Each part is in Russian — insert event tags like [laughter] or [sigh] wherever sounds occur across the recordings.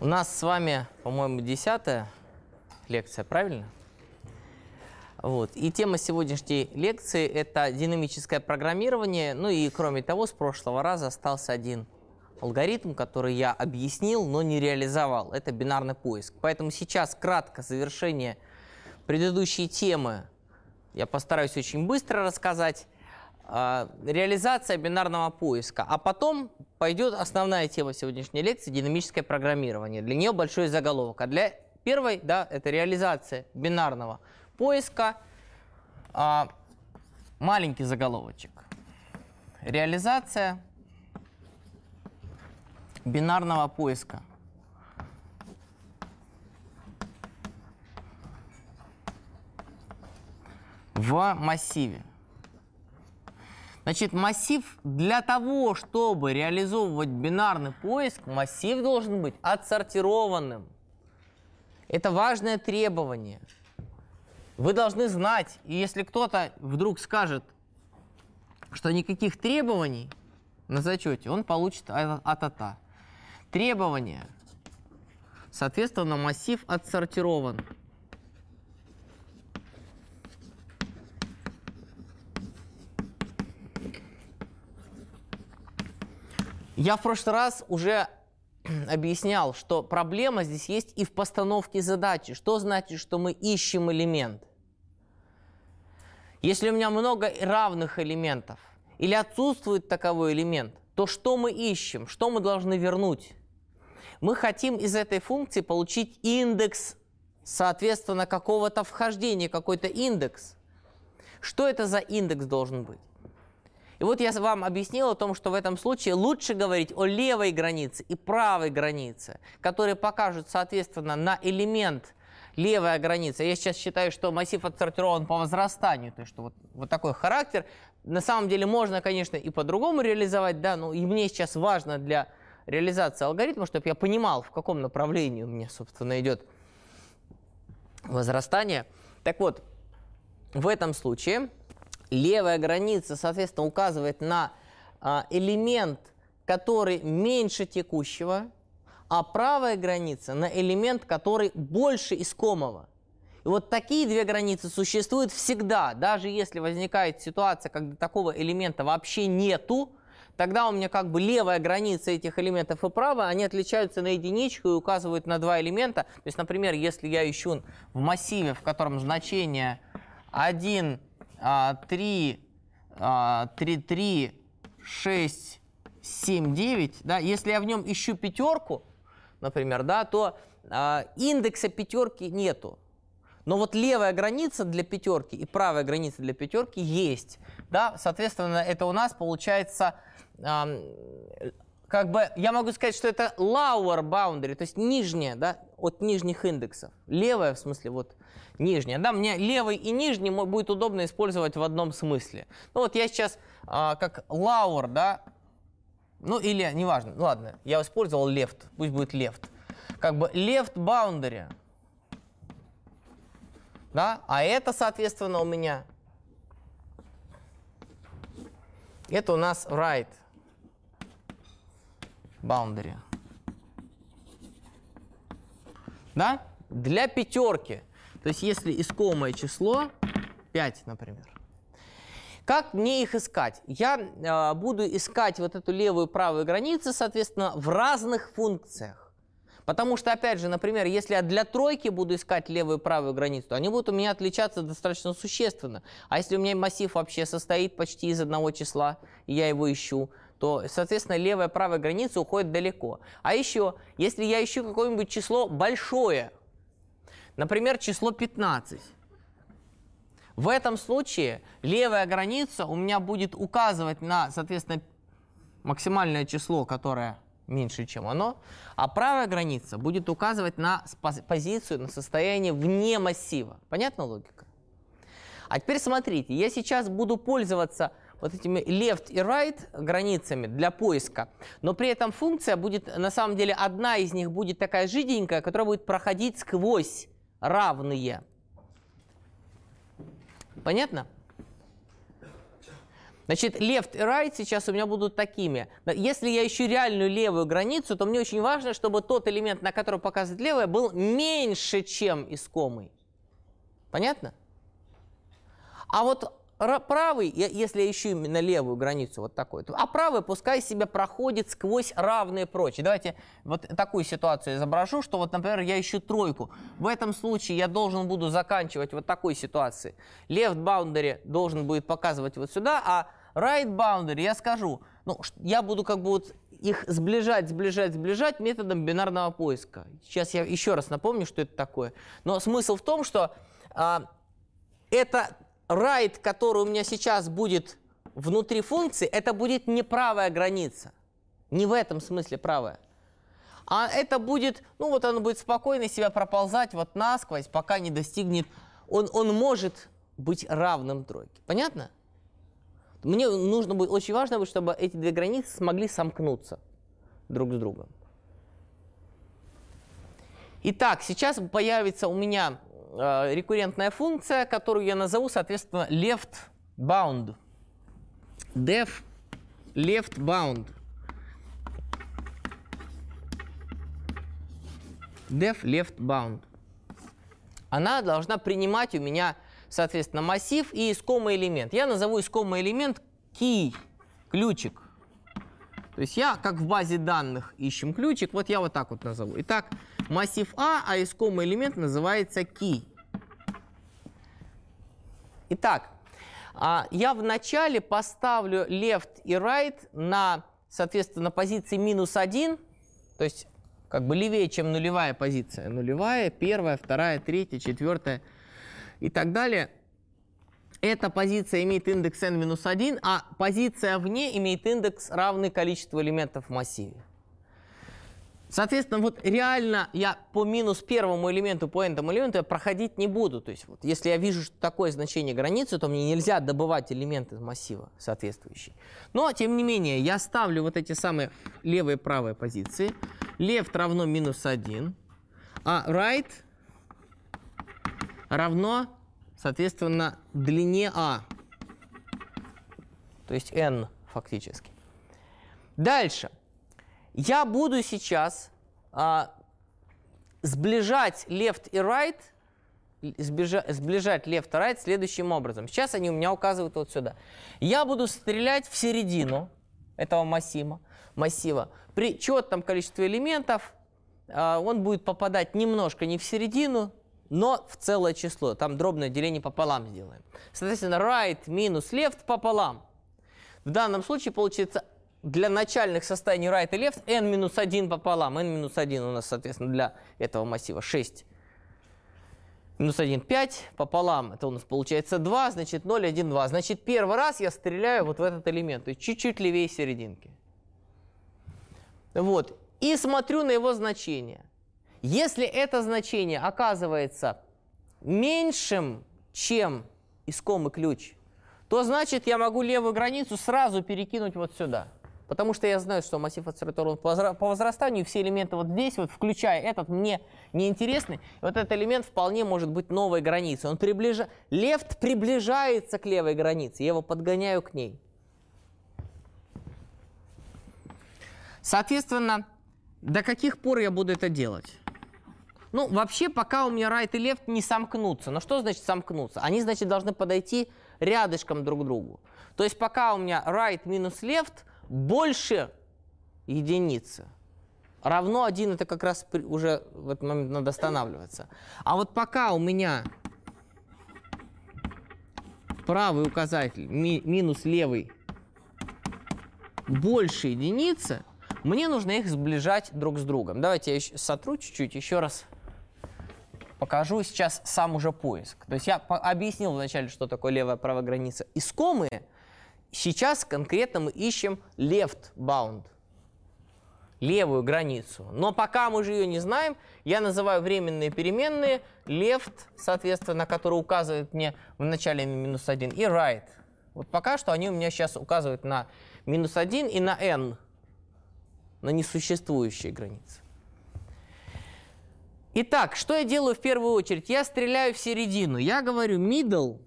У нас с вами, по-моему, десятая лекция, правильно? Вот. И тема сегодняшней лекции – это динамическое программирование. Ну и, кроме того, с прошлого раза остался один алгоритм, который я объяснил, но не реализовал. Это бинарный поиск. Поэтому сейчас кратко завершение предыдущей темы. Я постараюсь очень быстро рассказать. А, реализация бинарного поиска. А потом пойдет основная тема сегодняшней лекции – динамическое программирование. Для нее большой заголовок. А для первой, да, это реализация бинарного поиска. А, маленький заголовочек. Реализация бинарного поиска. В массиве. Значит, массив для того, чтобы реализовывать бинарный поиск, массив должен быть отсортированным. Это важное требование. Вы должны знать, и если кто-то вдруг скажет, что никаких требований на зачете, он получит а-та-та. Требования. Соответственно, массив отсортирован. Я в прошлый раз уже [clears throat] объяснял, что проблема здесь есть и в постановке задачи. Что значит, что мы ищем элемент? Если у меня много равных элементов или отсутствует таковой элемент, то что мы ищем? Что мы должны вернуть? Мы хотим из этой функции получить индекс, соответственно, какого-то вхождения, какой-то индекс. Что это за индекс должен быть? И вот я вам объяснил о том, что в этом случае лучше говорить о левой границе и правой границе, которые покажут, соответственно, на элемент левая граница. Я сейчас считаю, что массив отсортирован по возрастанию, то есть что вот, вот такой характер. На самом деле можно, конечно, и по-другому реализовать, да, но и мне сейчас важно для реализации алгоритма, чтобы я понимал, в каком направлении у меня, собственно, идет возрастание. Так вот, в этом случае левая граница, соответственно, указывает на а, элемент, который меньше текущего, а правая граница на элемент, который больше искомого. И вот такие две границы существуют всегда, даже если возникает ситуация, когда такого элемента вообще нету, тогда у меня как бы левая граница этих элементов и правая, они отличаются на единичку и указывают на два элемента. То есть, например, если я ищу в массиве, в котором значение 1 3, 3, 3, 6, 7, 9, да, если я в нем ищу пятерку, например, да, то а, индекса пятерки нету. Но вот левая граница для пятерки и правая граница для пятерки есть. Да? Соответственно, это у нас получается как бы я могу сказать, что это lower boundary, то есть нижняя, да, от нижних индексов. Левая, в смысле, вот нижняя. Да, мне левый и нижний будет удобно использовать в одном смысле. Ну вот я сейчас а, как lower, да, ну или, неважно, ну ладно, я использовал left, пусть будет left. Как бы left boundary, да, а это, соответственно, у меня, это у нас right boundary. Да? Для пятерки. То есть если искомое число 5, например. Как мне их искать? Я э, буду искать вот эту левую и правую границы, соответственно, в разных функциях. Потому что, опять же, например, если я для тройки буду искать левую и правую границу, то они будут у меня отличаться достаточно существенно. А если у меня массив вообще состоит почти из одного числа, и я его ищу, то, соответственно, левая и правая граница уходит далеко. А еще, если я ищу какое-нибудь число большое, например, число 15, в этом случае левая граница у меня будет указывать на, соответственно, максимальное число, которое меньше, чем оно, а правая граница будет указывать на позицию, на состояние вне массива. Понятна логика? А теперь смотрите, я сейчас буду пользоваться вот этими left и right границами для поиска, но при этом функция будет, на самом деле, одна из них будет такая жиденькая, которая будет проходить сквозь равные. Понятно? Значит, left и right сейчас у меня будут такими. Если я ищу реальную левую границу, то мне очень важно, чтобы тот элемент, на который показывает левая, был меньше, чем искомый. Понятно? А вот правый, если я ищу именно левую границу вот такой, а правый пускай себя проходит сквозь равные прочие. Давайте вот такую ситуацию изображу, что вот, например, я ищу тройку. В этом случае я должен буду заканчивать вот такой ситуации. Left boundary должен будет показывать вот сюда, а right boundary я скажу, ну, я буду как бы вот их сближать, сближать, сближать методом бинарного поиска. Сейчас я еще раз напомню, что это такое. Но смысл в том, что а, это right, который у меня сейчас будет внутри функции, это будет не правая граница. Не в этом смысле правая. А это будет, ну вот он будет спокойно себя проползать вот насквозь, пока не достигнет, он, он может быть равным тройке. Понятно? Мне нужно будет, очень важно, чтобы эти две границы смогли сомкнуться друг с другом. Итак, сейчас появится у меня э, рекуррентная функция, которую я назову, соответственно, left bound. def left bound. def left bound. Она должна принимать у меня, соответственно, массив и искомый элемент. Я назову искомый элемент key, ключик. То есть я, как в базе данных ищем ключик, вот я вот так вот назову. Итак, массив А, а искомый элемент называется key. Итак, а, я вначале поставлю left и right на, соответственно, позиции минус 1, то есть как бы левее, чем нулевая позиция. Нулевая, первая, вторая, третья, четвертая и так далее. Эта позиция имеет индекс n-1, а позиция вне имеет индекс равный количеству элементов в массиве. Соответственно, вот реально я по минус первому элементу, по n элементу я проходить не буду. То есть вот, если я вижу что такое значение границы, то мне нельзя добывать элементы массива соответствующие. Но, тем не менее, я ставлю вот эти самые левые и правые позиции. Left равно минус 1, а right равно соответственно, длине А. То есть n фактически. Дальше. Я буду сейчас а, сближать left и right, сближать, сближать left и right следующим образом. Сейчас они у меня указывают вот сюда. Я буду стрелять в середину этого массива. массива. При четном количестве элементов а, он будет попадать немножко не в середину, но в целое число. Там дробное деление пополам сделаем. Соответственно, right минус left пополам. В данном случае получится для начальных состояний right и left n минус 1 пополам. n минус 1 у нас, соответственно, для этого массива 6. Минус 1 5 пополам. Это у нас получается 2, значит 0, 1, 2. Значит, первый раз я стреляю вот в этот элемент, то есть чуть-чуть левее серединки. Вот. И смотрю на его значение. Если это значение оказывается меньшим, чем искомый ключ, то значит я могу левую границу сразу перекинуть вот сюда. Потому что я знаю, что массив акселератора по возрастанию, все элементы вот здесь, вот включая этот, мне не интересны. вот этот элемент вполне может быть новой границей. Он приближа... Лефт приближается к левой границе, я его подгоняю к ней. Соответственно, до каких пор я буду это делать? Ну, вообще, пока у меня right и left не сомкнутся. Но что значит сомкнуться? Они, значит, должны подойти рядышком друг к другу. То есть пока у меня right минус left больше единицы, равно 1, это как раз уже в этот момент надо останавливаться. А вот пока у меня правый указатель ми минус левый больше единицы, мне нужно их сближать друг с другом. Давайте я сотру чуть-чуть, еще раз покажу сейчас сам уже поиск. То есть я объяснил вначале, что такое левая правая граница. Искомые сейчас конкретно мы ищем left bound, левую границу. Но пока мы же ее не знаем, я называю временные переменные left, соответственно, который указывает мне в начале минус 1, и right. Вот пока что они у меня сейчас указывают на минус 1 и на n, на несуществующие границы. Итак, что я делаю в первую очередь? Я стреляю в середину. Я говорю middle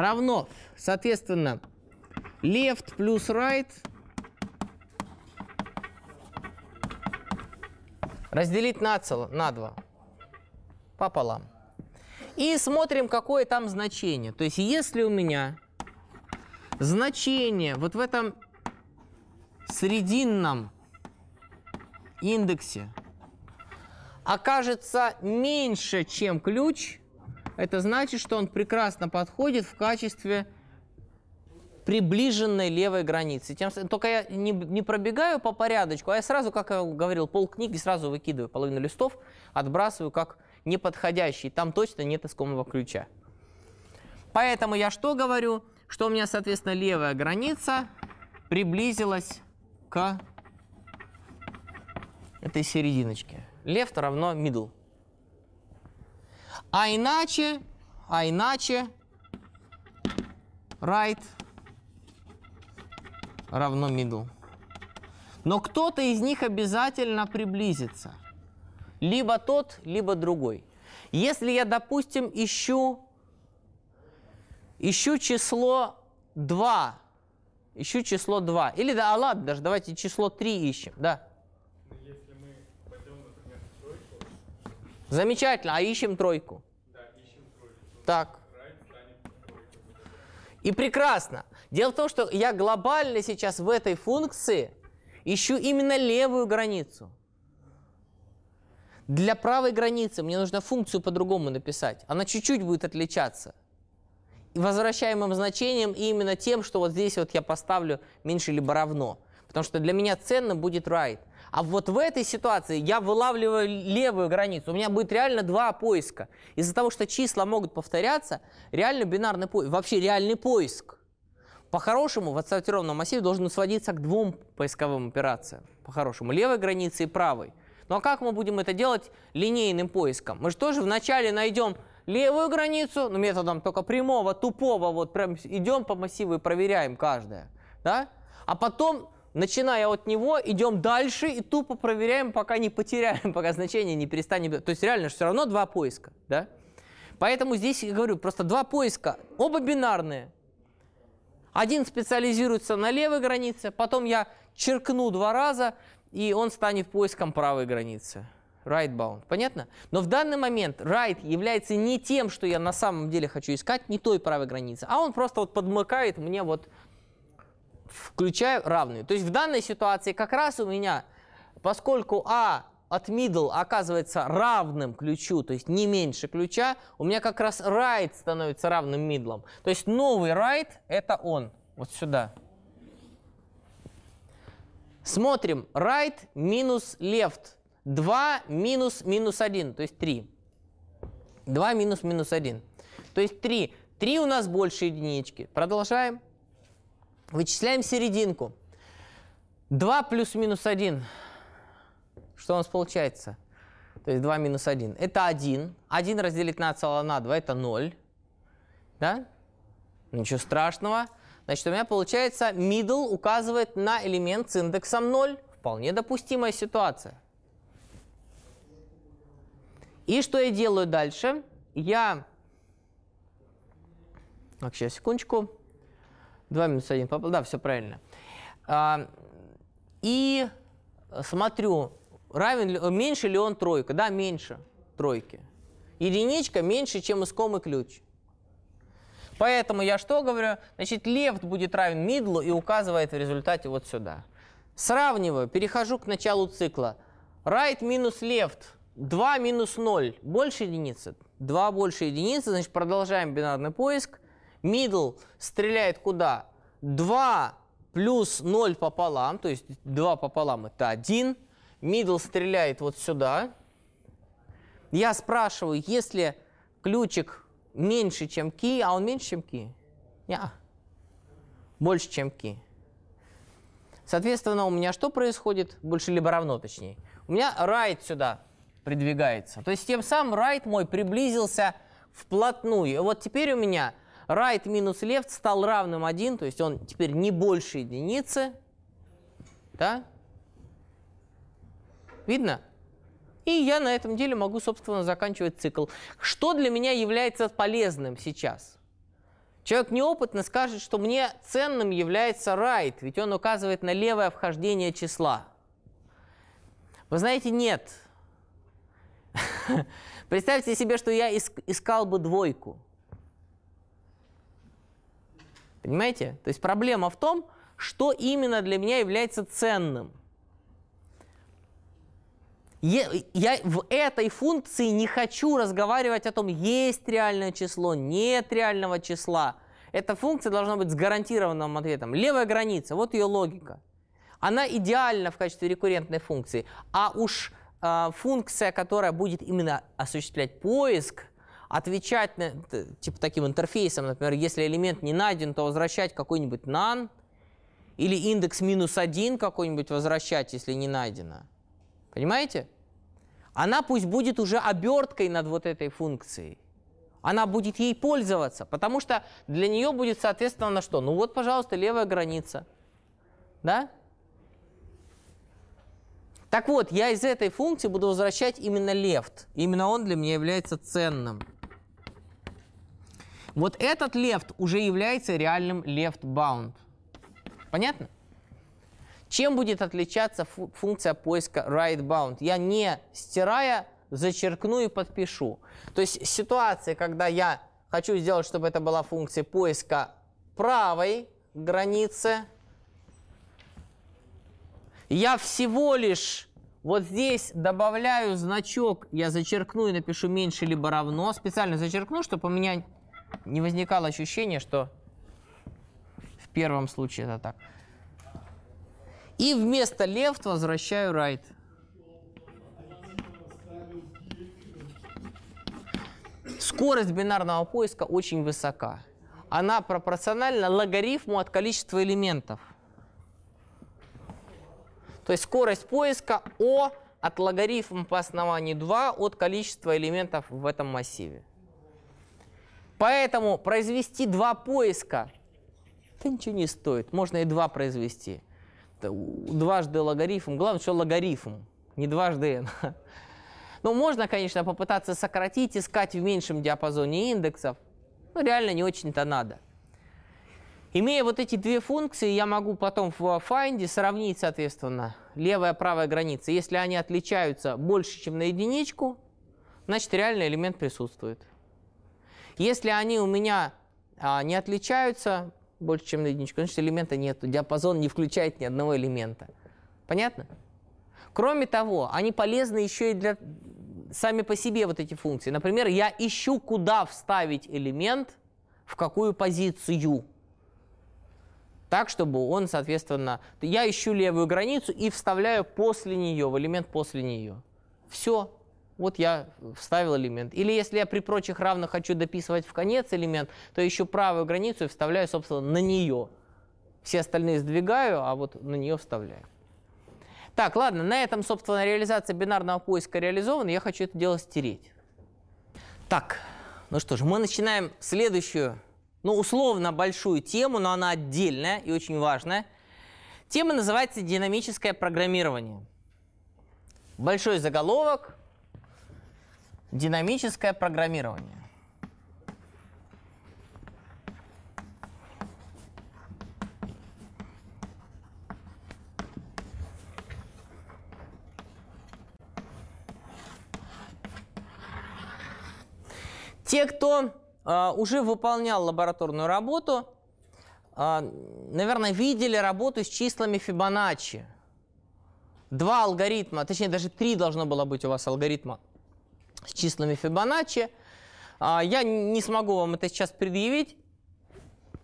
равно, соответственно, left плюс right разделить на, цело, на 2 пополам. И смотрим, какое там значение. То есть если у меня значение вот в этом срединном индексе окажется меньше, чем ключ, это значит, что он прекрасно подходит в качестве приближенной левой границы. Тем, только я не, не пробегаю по порядочку, а я сразу, как я говорил, пол книги сразу выкидываю, половину листов отбрасываю как неподходящий. Там точно нет искомого ключа. Поэтому я что говорю? Что у меня, соответственно, левая граница приблизилась к этой серединочке. Left равно middle. А иначе, а иначе right равно middle. Но кто-то из них обязательно приблизится. Либо тот, либо другой. Если я, допустим, ищу, ищу число 2, ищу число 2, или да, а ладно, даже давайте число 3 ищем, да. Замечательно, а ищем тройку. Да, ищем тройку. Так. И прекрасно. Дело в том, что я глобально сейчас в этой функции ищу именно левую границу. Для правой границы мне нужно функцию по-другому написать. Она чуть-чуть будет отличаться. И возвращаемым значением и именно тем, что вот здесь вот я поставлю меньше либо равно. Потому что для меня ценно будет right. А вот в этой ситуации я вылавливаю левую границу. У меня будет реально два поиска. Из-за того, что числа могут повторяться, реально бинарный поиск, вообще реальный поиск. По-хорошему, в отсортированном массиве должен сводиться к двум поисковым операциям. По-хорошему, левой границе и правой. Ну а как мы будем это делать линейным поиском? Мы же тоже вначале найдем левую границу, ну, методом только прямого, тупого, вот прям идем по массиву и проверяем каждое, да? А потом, начиная от него, идем дальше и тупо проверяем, пока не потеряем, [laughs] пока значение не перестанем. То есть реально все равно два поиска, да? Поэтому здесь, я говорю, просто два поиска, оба бинарные. Один специализируется на левой границе, потом я черкну два раза, и он станет поиском правой границы. Right bound. Понятно? Но в данный момент right является не тем, что я на самом деле хочу искать, не той правой границы, а он просто вот подмыкает мне вот, включая равную. То есть в данной ситуации как раз у меня, поскольку а от middle оказывается равным ключу, то есть не меньше ключа, у меня как раз right становится равным middle. То есть новый right это он, вот сюда. Смотрим. Right минус left. 2 минус минус 1, то есть 3. 2 минус минус 1. То есть 3. 3 у нас больше единички. Продолжаем. Вычисляем серединку. 2 плюс минус 1. Что у нас получается? То есть 2 минус 1. Это 1. 1 разделить на целое на 2 это 0. Да? Ничего страшного. Значит, у меня получается middle указывает на элемент с индексом 0. Вполне допустимая ситуация. И что я делаю дальше? Я... Так, сейчас, секундочку. 2 минус 1 попал. Да, все правильно. А, и смотрю, равен меньше ли он тройка. Да, меньше тройки. Единичка меньше, чем искомый ключ. Поэтому я что говорю? Значит, left будет равен middle и указывает в результате вот сюда. Сравниваю, перехожу к началу цикла. Right минус left. 2 минус 0. Больше единицы? 2 больше единицы. Значит, продолжаем бинарный поиск. Middle стреляет куда? 2 плюс 0 пополам. То есть 2 пополам это 1. Middle стреляет вот сюда. Я спрашиваю, если ключик меньше, чем ки, а он меньше, чем ки? Не, больше, чем ки. Соответственно, у меня что происходит? Больше либо равно, точнее. У меня right сюда придвигается. То есть тем самым right мой приблизился вплотную. И вот теперь у меня right минус left стал равным 1, то есть он теперь не больше единицы. Да? Видно? И я на этом деле могу, собственно, заканчивать цикл. Что для меня является полезным сейчас? Человек неопытный скажет, что мне ценным является right, ведь он указывает на левое вхождение числа. Вы знаете, нет. [laughs] Представьте себе, что я искал бы двойку. Понимаете? То есть проблема в том, что именно для меня является ценным. Я, в этой функции не хочу разговаривать о том, есть реальное число, нет реального числа. Эта функция должна быть с гарантированным ответом. Левая граница, вот ее логика. Она идеальна в качестве рекуррентной функции. А уж э, функция, которая будет именно осуществлять поиск, отвечать на, типа таким интерфейсом, например, если элемент не найден, то возвращать какой-нибудь none, или индекс минус один какой-нибудь возвращать, если не найдено. Понимаете? Она пусть будет уже оберткой над вот этой функцией. Она будет ей пользоваться, потому что для нее будет соответственно что? Ну вот, пожалуйста, левая граница. Да? Так вот, я из этой функции буду возвращать именно left. Именно он для меня является ценным. Вот этот left уже является реальным left bound. Понятно? Чем будет отличаться функция поиска right bound? Я не стирая, зачеркну и подпишу. То есть ситуация, когда я хочу сделать, чтобы это была функция поиска правой границы, я всего лишь вот здесь добавляю значок, я зачеркну и напишу меньше либо равно. Специально зачеркну, чтобы у меня не возникало ощущения, что в первом случае это так. И вместо left возвращаю right. Скорость бинарного поиска очень высока. Она пропорциональна логарифму от количества элементов. То есть скорость поиска О от логарифма по основанию 2 от количества элементов в этом массиве. Поэтому произвести два поиска, это ничего не стоит. Можно и два произвести. Дважды логарифм. Главное, что логарифм, не дважды n. [laughs] Ну, можно, конечно, попытаться сократить, искать в меньшем диапазоне индексов. Но реально не очень-то надо. Имея вот эти две функции, я могу потом в find сравнить, соответственно, левая и правая граница. Если они отличаются больше, чем на единичку, значит, реальный элемент присутствует. Если они у меня а, не отличаются больше, чем на единичку, значит элемента нет. Диапазон не включает ни одного элемента. Понятно? Кроме того, они полезны еще и для сами по себе вот эти функции. Например, я ищу, куда вставить элемент, в какую позицию. Так, чтобы он, соответственно, я ищу левую границу и вставляю после нее, в элемент после нее. Все, вот я вставил элемент. Или если я при прочих равных хочу дописывать в конец элемент, то ищу правую границу и вставляю, собственно, на нее. Все остальные сдвигаю, а вот на нее вставляю. Так, ладно, на этом, собственно, реализация бинарного поиска реализована. Я хочу это дело стереть. Так, ну что ж, мы начинаем следующую, ну, условно большую тему, но она отдельная и очень важная. Тема называется «Динамическое программирование». Большой заголовок, Динамическое программирование. Те, кто э, уже выполнял лабораторную работу, э, наверное, видели работу с числами Фибоначчи. Два алгоритма, точнее даже три должно было быть у вас алгоритма с числами Фибоначчи. А, я не смогу вам это сейчас предъявить,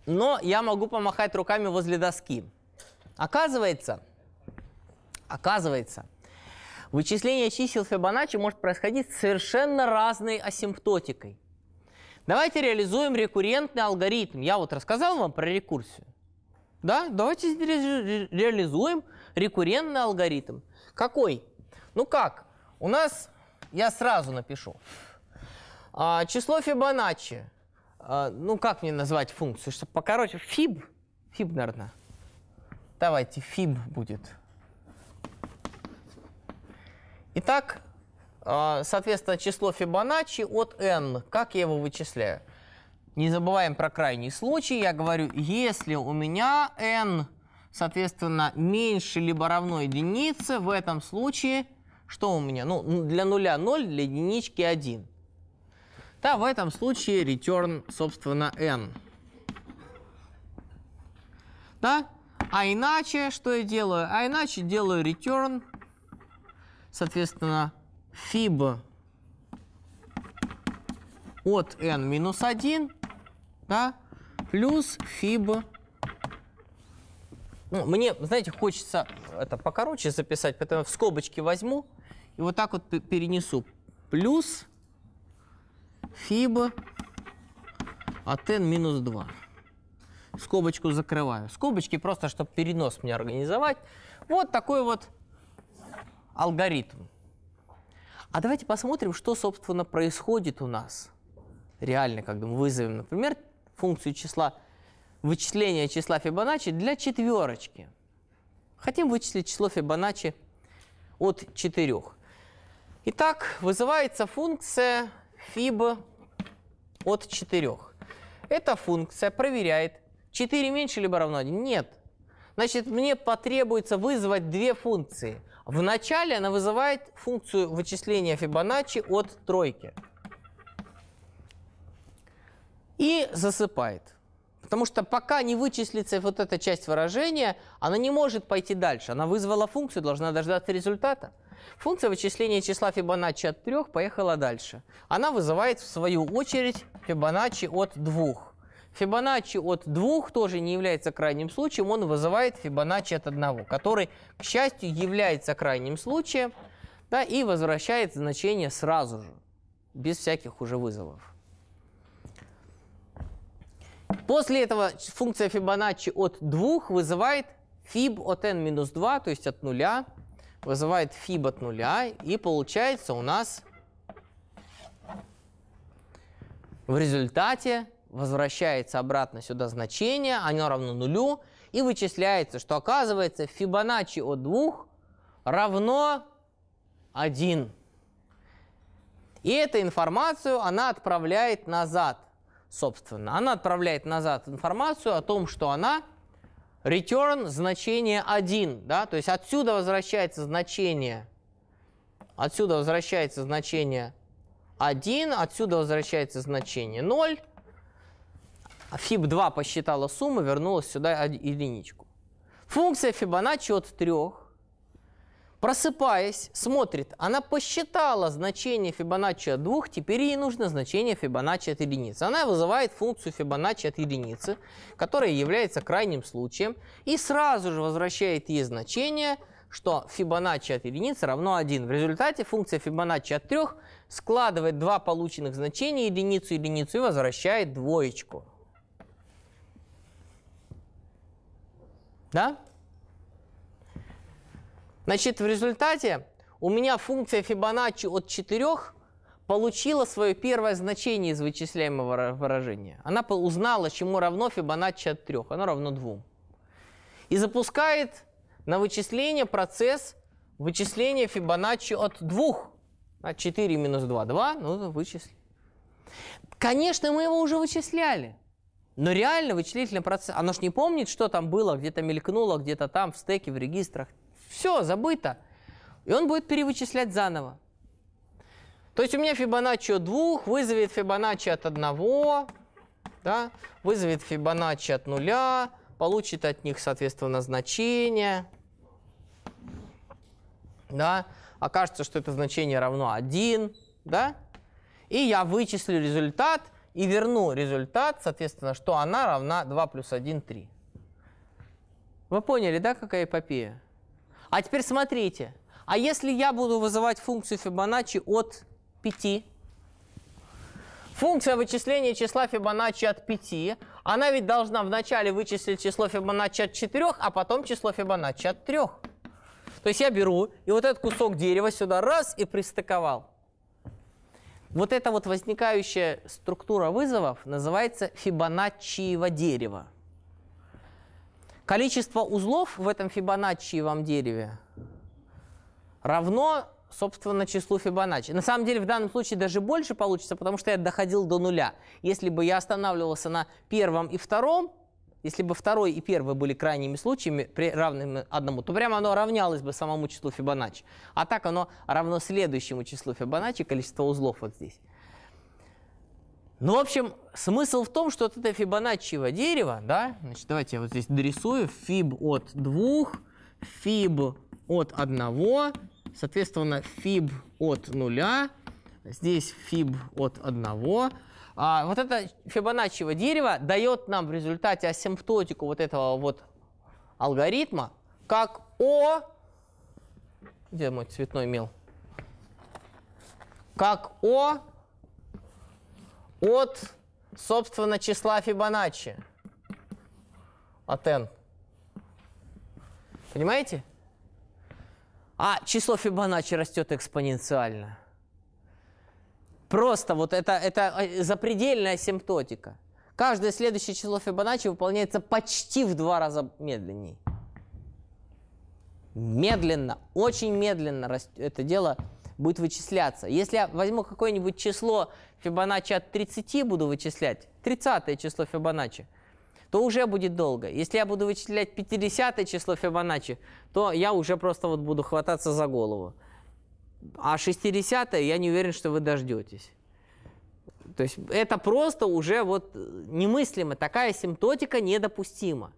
но я могу помахать руками возле доски. Оказывается, оказывается, вычисление чисел Фибоначчи может происходить с совершенно разной асимптотикой. Давайте реализуем рекуррентный алгоритм. Я вот рассказал вам про рекурсию. Да, давайте ре реализуем рекуррентный алгоритм. Какой? Ну как? У нас я сразу напишу. А, число Фибоначчи. А, ну, как мне назвать функцию? Чтобы покороче. Фиб. Фиб, наверное. Давайте, фиб будет. Итак, а, соответственно, число Фибоначчи от n. Как я его вычисляю? Не забываем про крайний случай. Я говорю, если у меня n, соответственно, меньше либо равно единице, в этом случае что у меня? Ну, для нуля 0, для единички 1. Да, в этом случае return, собственно, n. Да? А иначе что я делаю? А иначе делаю return, соответственно, fib от n минус 1 да, плюс fib. Ну, мне, знаете, хочется это покороче записать, поэтому в скобочки возьму и вот так вот перенесу. Плюс fib от n минус 2. Скобочку закрываю. Скобочки просто, чтобы перенос мне организовать. Вот такой вот алгоритм. А давайте посмотрим, что, собственно, происходит у нас реально, когда мы вызовем, например, функцию числа, вычисления числа Фибоначчи для четверочки. Хотим вычислить число Фибоначчи от 4. Итак, вызывается функция fib от 4. Эта функция проверяет, 4 меньше либо равно 1. Нет. Значит, мне потребуется вызвать две функции. Вначале она вызывает функцию вычисления Фибоначчи от тройки и засыпает. Потому что пока не вычислится вот эта часть выражения, она не может пойти дальше. Она вызвала функцию, должна дождаться результата. Функция вычисления числа Фибоначчи от 3 поехала дальше. Она вызывает, в свою очередь, Фибоначчи от 2. Фибоначчи от 2 тоже не является крайним случаем, он вызывает Фибоначчи от 1, который, к счастью, является крайним случаем да, и возвращает значение сразу же, без всяких уже вызовов. После этого функция Фибоначчи от 2 вызывает фиб от n минус 2, то есть от нуля, вызывает фиб от нуля, и получается у нас в результате возвращается обратно сюда значение, оно равно нулю, и вычисляется, что оказывается Фибоначчи от 2 равно 1. И эту информацию она отправляет назад – собственно. Она отправляет назад информацию о том, что она return значение 1. Да? То есть отсюда возвращается значение, отсюда возвращается значение 1, отсюда возвращается значение 0. А FIB2 посчитала сумму, вернулась сюда единичку. Функция Фибоначчи от 3 Просыпаясь, смотрит, она посчитала значение Фибоначчи от 2, теперь ей нужно значение Фибоначчи от единицы. Она вызывает функцию Фибоначчи от единицы, которая является крайним случаем, и сразу же возвращает ей значение, что Фибоначчи от единицы равно 1. В результате функция Фибоначчи от 3 складывает два полученных значения, единицу, единицу, и возвращает двоечку. Да? Значит, в результате у меня функция Фибоначчи от 4 получила свое первое значение из вычисляемого выражения. Она узнала, чему равно Фибоначчи от 3. Оно равно 2. И запускает на вычисление процесс вычисления Фибоначчи от 2. 4 минус 2, 2, ну, вычисли. Конечно, мы его уже вычисляли. Но реально вычислительный процесс, оно ж не помнит, что там было, где-то мелькнуло, где-то там в стеке, в регистрах. Все, забыто. И он будет перевычислять заново. То есть у меня Фибоначчи от 2 вызовет Фибоначчи от 1, да, вызовет Фибоначчи от 0, получит от них, соответственно, значение. Да, окажется, что это значение равно 1, да, и я вычислю результат и верну результат, соответственно, что она равна 2 плюс 1, 3. Вы поняли, да, какая эпопея? А теперь смотрите. А если я буду вызывать функцию Фибоначчи от 5? Функция вычисления числа Фибоначчи от 5, она ведь должна вначале вычислить число Фибоначчи от 4, а потом число Фибоначчи от 3. То есть я беру и вот этот кусок дерева сюда раз и пристыковал. Вот эта вот возникающая структура вызовов называется Фибоначчиево дерево. Количество узлов в этом фибоначчиевом дереве равно собственно, числу Фибоначчи. На самом деле, в данном случае даже больше получится, потому что я доходил до нуля. Если бы я останавливался на первом и втором, если бы второй и первый были крайними случаями, равными одному, то прямо оно равнялось бы самому числу Фибоначчи. А так оно равно следующему числу Фибоначчи, количество узлов вот здесь. Ну, в общем, смысл в том, что вот это фибоначчиево дерево, да, значит, давайте я вот здесь дорисую, фиб от двух, фиб от одного, соответственно, фиб от нуля, здесь фиб от одного. А вот это фибоначчиево дерево дает нам в результате асимптотику вот этого вот алгоритма, как О, где мой цветной мел, как О от, собственно, числа Фибоначчи. От n. Понимаете? А число Фибоначчи растет экспоненциально. Просто вот это, это э, запредельная симптотика. Каждое следующее число Фибоначчи выполняется почти в два раза медленнее. Медленно, очень медленно растет это дело будет вычисляться. Если я возьму какое-нибудь число Фибоначчи от 30 буду вычислять, 30 число Фибоначчи, то уже будет долго. Если я буду вычислять 50 число Фибоначчи, то я уже просто вот буду хвататься за голову. А 60 я не уверен, что вы дождетесь. То есть это просто уже вот немыслимо. Такая симптотика недопустима.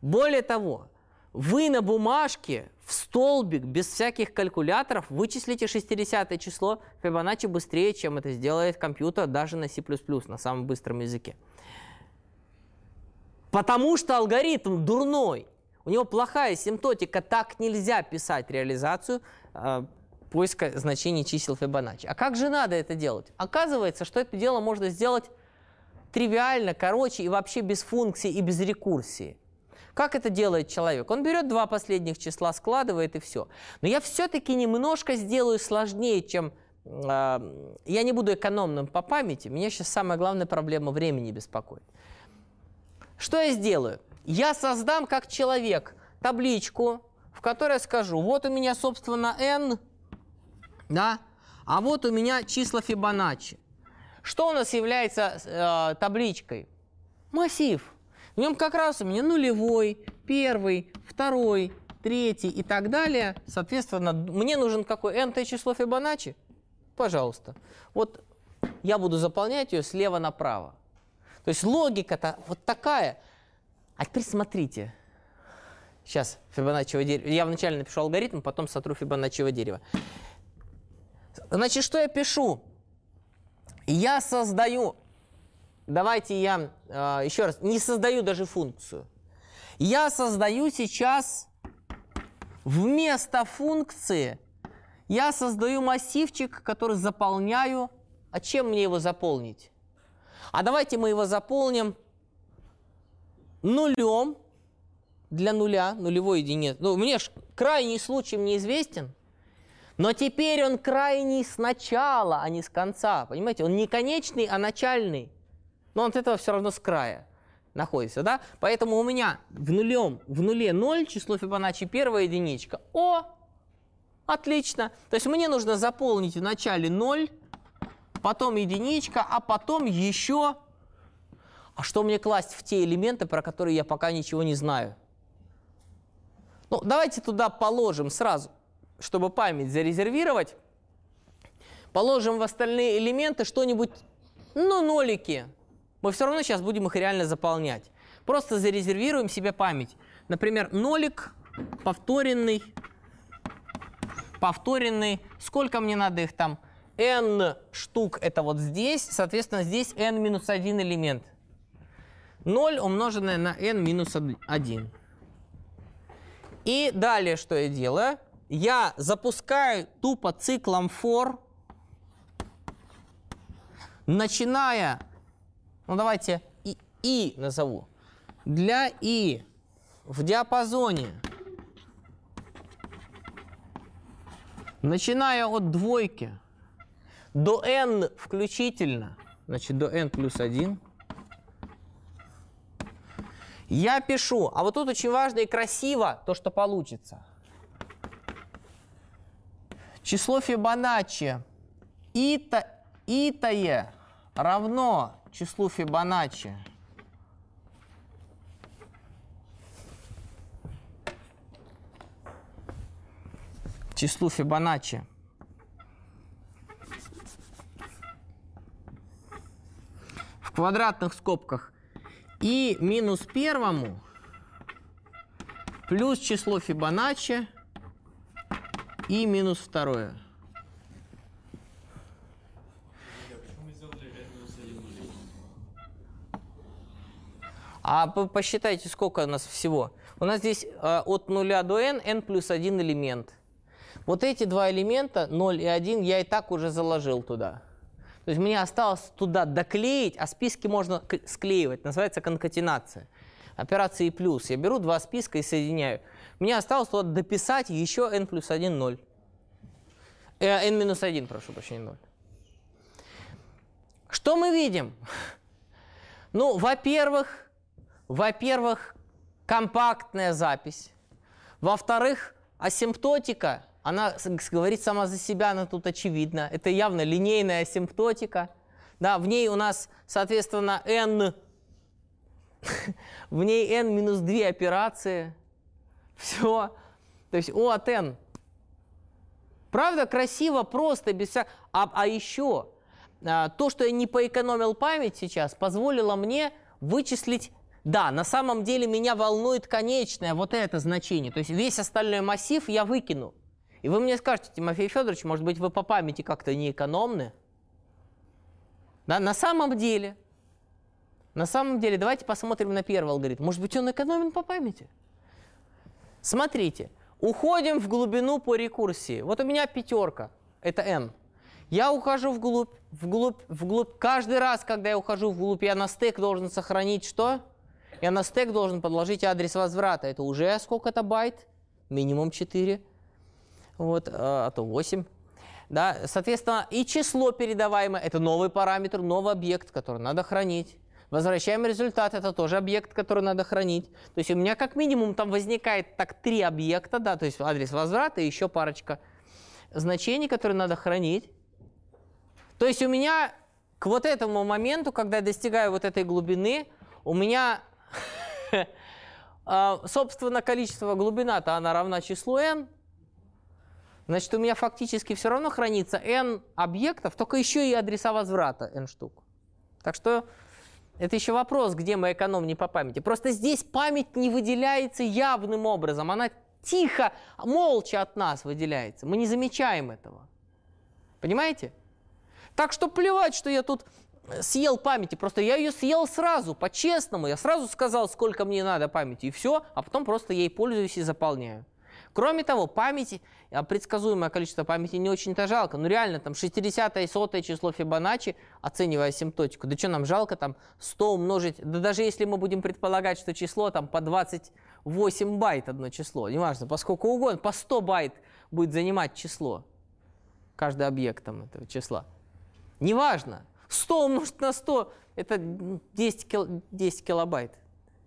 Более того, вы на бумажке в столбик без всяких калькуляторов вычислите 60 число Фибоначчи быстрее, чем это сделает компьютер даже на C++, на самом быстром языке. Потому что алгоритм дурной. У него плохая симптотика, так нельзя писать реализацию э, поиска значений чисел Фибоначчи. А как же надо это делать? Оказывается, что это дело можно сделать тривиально, короче и вообще без функций и без рекурсии. Как это делает человек? Он берет два последних числа, складывает и все. Но я все-таки немножко сделаю сложнее, чем... Э, я не буду экономным по памяти. Меня сейчас самая главная проблема времени беспокоит. Что я сделаю? Я создам как человек табличку, в которой я скажу, вот у меня, собственно, n, да, а вот у меня числа Фибоначчи. Что у нас является э, табличкой? Массив. В нем как раз у меня нулевой, первый, второй, третий и так далее. Соответственно, мне нужен какой? n число Фибоначчи? Пожалуйста. Вот я буду заполнять ее слева направо. То есть логика-то вот такая. А теперь смотрите. Сейчас Фибоначчиево дерево. Я вначале напишу алгоритм, потом сотру Фибоначчиево дерево. Значит, что я пишу? Я создаю давайте я э, еще раз, не создаю даже функцию. Я создаю сейчас вместо функции, я создаю массивчик, который заполняю. А чем мне его заполнить? А давайте мы его заполним нулем для нуля, нулевой единицы. Ну, мне ж крайний случай мне известен. Но теперь он крайний сначала, а не с конца. Понимаете, он не конечный, а начальный но он от этого все равно с края находится, да? Поэтому у меня в, нулем, в нуле 0 число Фибоначчи первая единичка. О, отлично. То есть мне нужно заполнить в начале 0, потом единичка, а потом еще... А что мне класть в те элементы, про которые я пока ничего не знаю? Ну, давайте туда положим сразу, чтобы память зарезервировать. Положим в остальные элементы что-нибудь, ну, нолики, мы все равно сейчас будем их реально заполнять. Просто зарезервируем себе память. Например, нолик, повторенный, повторенный. Сколько мне надо их там? n штук это вот здесь, соответственно, здесь n минус 1 элемент. 0 умноженное на n минус 1. И далее что я делаю? Я запускаю тупо циклом for, начиная ну давайте и, и назову. Для и в диапазоне, начиная от двойки до n включительно, значит, до n плюс 1, я пишу, а вот тут очень важно и красиво то, что получится. число Фибоначчи ита, итае равно числу Фибоначчи. Числу Фибоначчи. В квадратных скобках. И минус первому плюс число Фибоначчи и минус второе. А посчитайте, сколько у нас всего. У нас здесь э, от 0 до n, n плюс 1 элемент. Вот эти два элемента, 0 и 1, я и так уже заложил туда. То есть мне осталось туда доклеить, а списки можно склеивать. Называется конкатенация. Операции плюс. Я беру два списка и соединяю. Мне осталось туда дописать еще n плюс 1, 0. Э, n минус 1, прошу прощения, 0. Что мы видим? [laughs] Ну, во-первых, во-первых, компактная запись. Во-вторых, асимптотика она говорит сама за себя, она тут очевидна. Это явно линейная асимптотика. Да, в ней у нас, соответственно, n, [laughs] в ней n минус 2 операции. Все. То есть O от n. Правда, красиво, просто, без вся... А, а еще, а, то, что я не поэкономил память сейчас, позволило мне вычислить да, на самом деле меня волнует конечное вот это значение. То есть весь остальной массив я выкину. И вы мне скажете, Тимофей Федорович, может быть, вы по памяти как-то не экономны? Да, на самом деле, на самом деле, давайте посмотрим на первый алгоритм. Может быть, он экономен по памяти? Смотрите, уходим в глубину по рекурсии. Вот у меня пятерка, это n. Я ухожу вглубь, вглубь, вглубь. Каждый раз, когда я ухожу вглубь, я на стек должен сохранить что? Я на стек должен подложить адрес возврата. Это уже сколько-то байт? Минимум 4 вот, а, а то 8. Да, соответственно, и число передаваемое – это новый параметр, новый объект, который надо хранить. Возвращаем результат – это тоже объект, который надо хранить. То есть у меня как минимум там возникает так три объекта, да, то есть адрес возврата и еще парочка значений, которые надо хранить. То есть у меня к вот этому моменту, когда я достигаю вот этой глубины, у меня, [laughs] собственно, количество глубина-то она равна числу n, значит, у меня фактически все равно хранится n объектов, только еще и адреса возврата n штук. Так что это еще вопрос, где мы экономнее по памяти. Просто здесь память не выделяется явным образом. Она тихо, молча от нас выделяется. Мы не замечаем этого. Понимаете? Так что плевать, что я тут съел памяти. Просто я ее съел сразу, по-честному. Я сразу сказал, сколько мне надо памяти, и все. А потом просто ей пользуюсь и заполняю. Кроме того, памяти, а, предсказуемое количество памяти не очень-то жалко. Ну реально, там 60 и 100 число Фибоначчи, оценивая асимптотику, да что нам жалко там 100 умножить, да даже если мы будем предполагать, что число там по 28 байт одно число, неважно, по сколько угодно, по 100 байт будет занимать число, каждый объект там этого числа. Неважно, 100 умножить на 100, это 10, кил, 10 килобайт,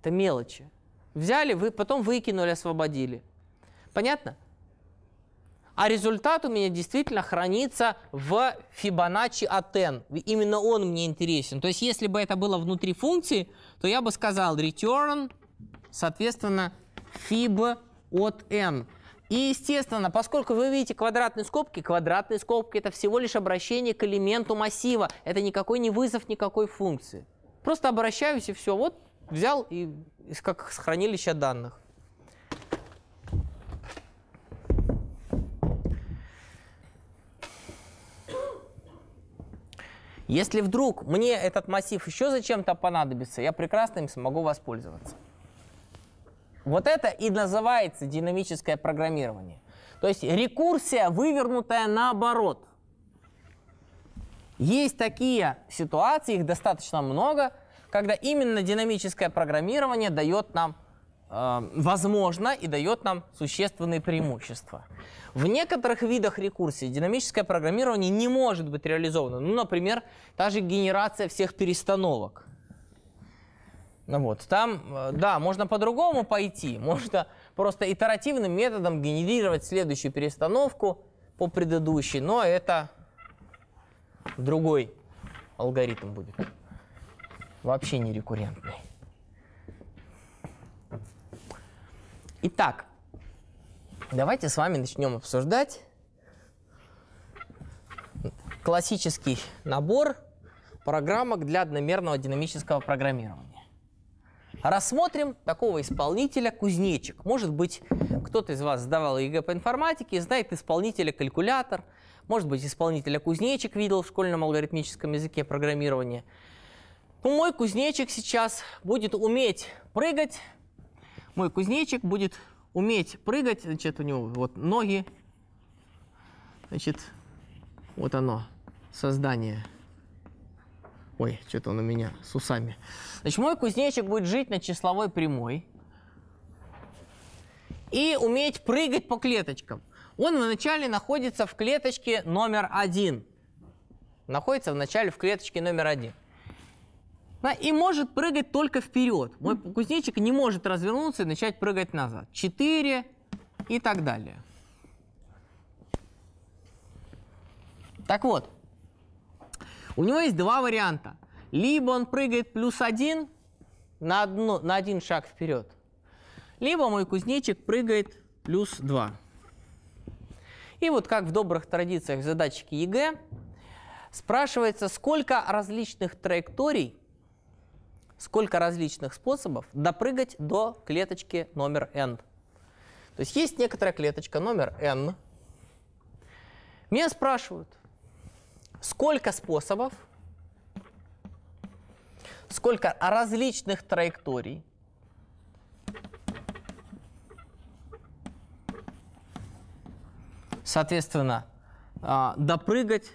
это мелочи. Взяли, вы, потом выкинули, освободили. Понятно? А результат у меня действительно хранится в Fibonacci n. Именно он мне интересен. То есть если бы это было внутри функции, то я бы сказал return, соответственно, fib от n. И, естественно, поскольку вы видите квадратные скобки, квадратные скобки – это всего лишь обращение к элементу массива. Это никакой не вызов никакой функции. Просто обращаюсь и все. Вот взял и как хранилище данных. Если вдруг мне этот массив еще зачем-то понадобится, я прекрасно им смогу воспользоваться. Вот это и называется динамическое программирование. То есть рекурсия, вывернутая наоборот. Есть такие ситуации, их достаточно много, когда именно динамическое программирование дает нам э, возможно и дает нам существенные преимущества. В некоторых видах рекурсии динамическое программирование не может быть реализовано. Ну, например, та же генерация всех перестановок. Ну вот, там, э, да, можно по-другому пойти. [laughs] Можно просто итеративным методом генерировать следующую перестановку, по предыдущей, но это другой алгоритм будет. Вообще не рекуррентный. Итак, давайте с вами начнем обсуждать классический набор программок для одномерного динамического программирования. Рассмотрим такого исполнителя кузнечик. Может быть, кто-то из вас сдавал ЕГЭ по информатике знает исполнителя калькулятор, может быть, исполнителя кузнечик видел в школьном алгоритмическом языке программирования. Ну, мой кузнечик сейчас будет уметь прыгать, мой кузнечик будет уметь прыгать, значит, у него вот ноги, значит, вот оно, создание. Ой, что-то он у меня с усами. Значит, мой кузнечик будет жить на числовой прямой и уметь прыгать по клеточкам. Он вначале находится в клеточке номер один. Находится вначале в клеточке номер один. И может прыгать только вперед. Мой кузнечик не может развернуться и начать прыгать назад. Четыре и так далее. Так вот, у него есть два варианта. Либо он прыгает плюс один на, одну, на один шаг вперед, либо мой кузнечик прыгает плюс два. И вот как в добрых традициях задачки ЕГЭ, спрашивается, сколько различных траекторий, сколько различных способов допрыгать до клеточки номер n. То есть есть некоторая клеточка номер n. Меня спрашивают, сколько способов, сколько различных траекторий соответственно, а, допрыгать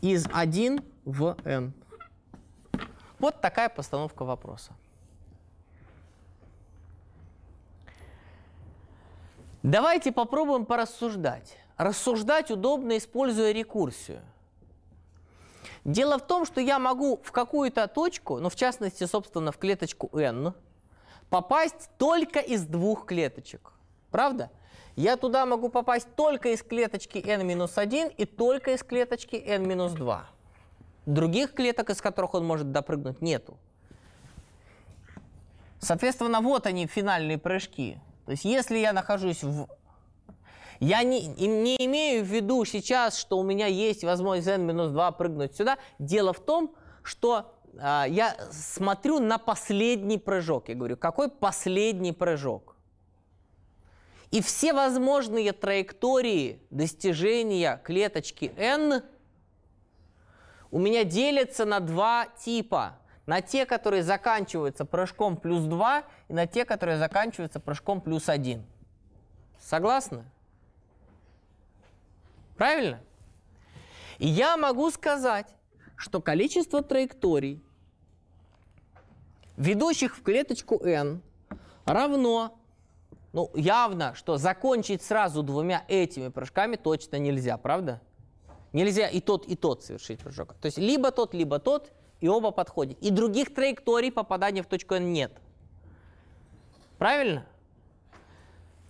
из 1 в n. Вот такая постановка вопроса. Давайте попробуем порассуждать. Рассуждать удобно, используя рекурсию. Дело в том, что я могу в какую-то точку, ну в частности, собственно, в клеточку n, попасть только из двух клеточек. Правда? Я туда могу попасть только из клеточки n-1 и только из клеточки n-2. Других клеток, из которых он может допрыгнуть, нету. Соответственно, вот они, финальные прыжки. То есть если я нахожусь в... Я не, не имею в виду сейчас, что у меня есть возможность n-2 прыгнуть сюда. Дело в том, что а, я смотрю на последний прыжок. Я говорю, какой последний прыжок? И все возможные траектории достижения клеточки n у меня делятся на два типа на те, которые заканчиваются прыжком плюс 2, и на те, которые заканчиваются прыжком плюс 1. Согласны? Правильно? И я могу сказать, что количество траекторий, ведущих в клеточку n, равно, ну, явно, что закончить сразу двумя этими прыжками точно нельзя, правда? Нельзя и тот, и тот совершить прыжок. То есть либо тот, либо тот, и оба подходят. И других траекторий попадания в точку N нет. Правильно?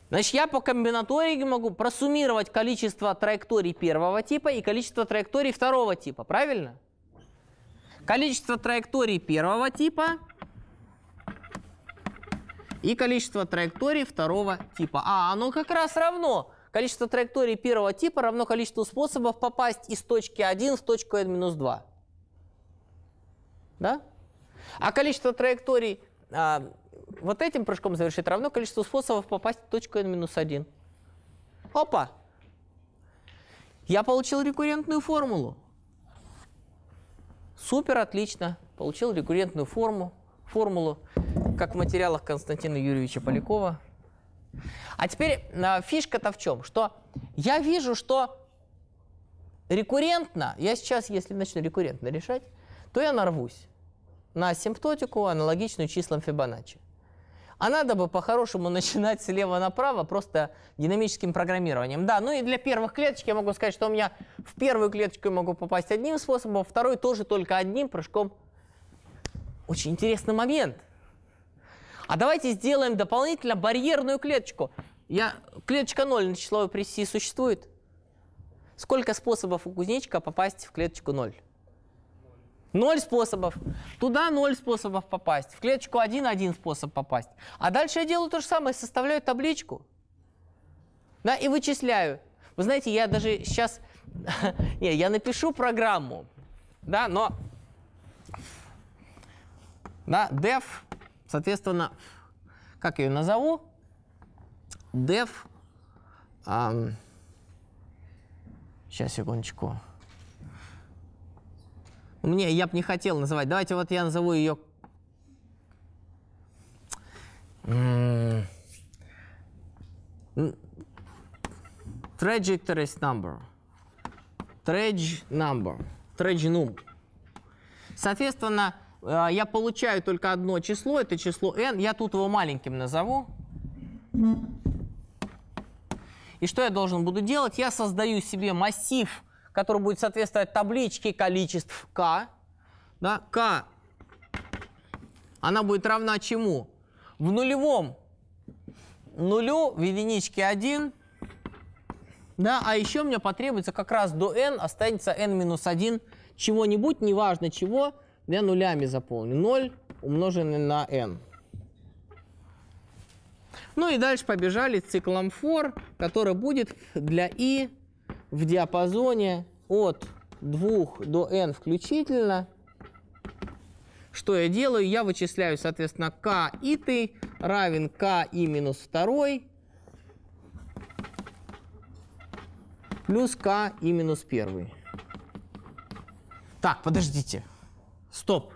Значит, я по комбинаторике могу просуммировать количество траекторий первого типа и количество траекторий второго типа. Правильно? Количество траекторий первого типа и количество траекторий второго типа. А, оно как раз равно. Количество траекторий первого типа равно количеству способов попасть из точки 1 в точку n-2 да? А количество траекторий а, вот этим прыжком завершить равно количеству способов попасть в точку n-1. Опа! Я получил рекуррентную формулу. Супер, отлично. Получил рекуррентную форму, формулу, как в материалах Константина Юрьевича Полякова. А теперь а, фишка-то в чем? Что я вижу, что рекуррентно, я сейчас, если начну рекуррентно решать, то я нарвусь на асимптотику, аналогичную числам Фибоначчи. А надо бы по-хорошему [laughs] начинать слева направо просто динамическим программированием. Да, ну и для первых клеточек я могу сказать, что у меня в первую клеточку я могу попасть одним способом, второй тоже только одним прыжком. Очень интересный момент. А давайте сделаем дополнительно барьерную клеточку. Я, клеточка 0 на числовой прессе существует? Сколько способов у кузнечика попасть в клеточку 0? Ноль способов. Туда ноль способов попасть. В клеточку 1 один способ попасть. А дальше я делаю то же самое, составляю табличку. Да, и вычисляю. Вы знаете, я даже сейчас... [laughs] Не, я напишу программу. Да, но... Да, def, соответственно, как я ее назову? Def... Um, сейчас, секундочку. Мне, я бы не хотел называть. Давайте вот я назову ее... Trajectories number. Traj number. Trajnum. Соответственно, э, я получаю только одно число, это число n. Я тут его маленьким назову. И что я должен буду делать? Я создаю себе массив который будет соответствовать табличке количеств k. Да, k, она будет равна чему? В нулевом нулю в единичке 1, да, а еще мне потребуется как раз до n останется n минус 1 чего-нибудь, неважно чего, я нулями заполню. 0 умноженный на n. Ну и дальше побежали циклом for, который будет для i в диапазоне от 2 до n включительно. Что я делаю? Я вычисляю, соответственно, k и ты равен k и минус 2 плюс k и минус 1. Так, подождите. Стоп.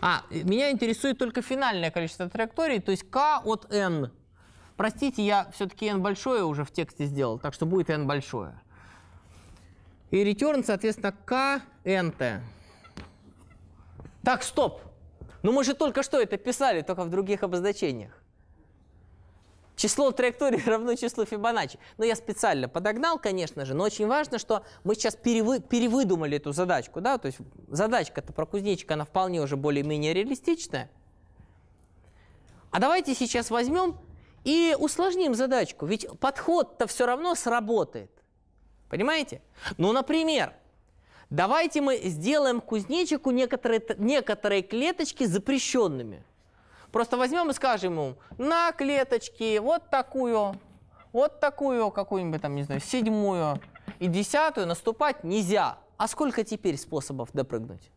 А, меня интересует только финальное количество траекторий, то есть k от n Простите, я все-таки n большое уже в тексте сделал, так что будет n большое. И return, соответственно, k nt. Так, стоп. Ну мы же только что это писали, только в других обозначениях. Число траектории [laughs] равно числу Фибоначчи. Но я специально подогнал, конечно же, но очень важно, что мы сейчас перевы, перевыдумали эту задачку. Да? То есть задачка-то про кузнечика, она вполне уже более-менее реалистичная. А давайте сейчас возьмем и усложним задачку, ведь подход-то все равно сработает. Понимаете? Ну, например, давайте мы сделаем кузнечику некоторые, некоторые клеточки запрещенными. Просто возьмем и скажем ему, на клеточке вот такую, вот такую, какую-нибудь там, не знаю, седьмую и десятую наступать нельзя. А сколько теперь способов допрыгнуть?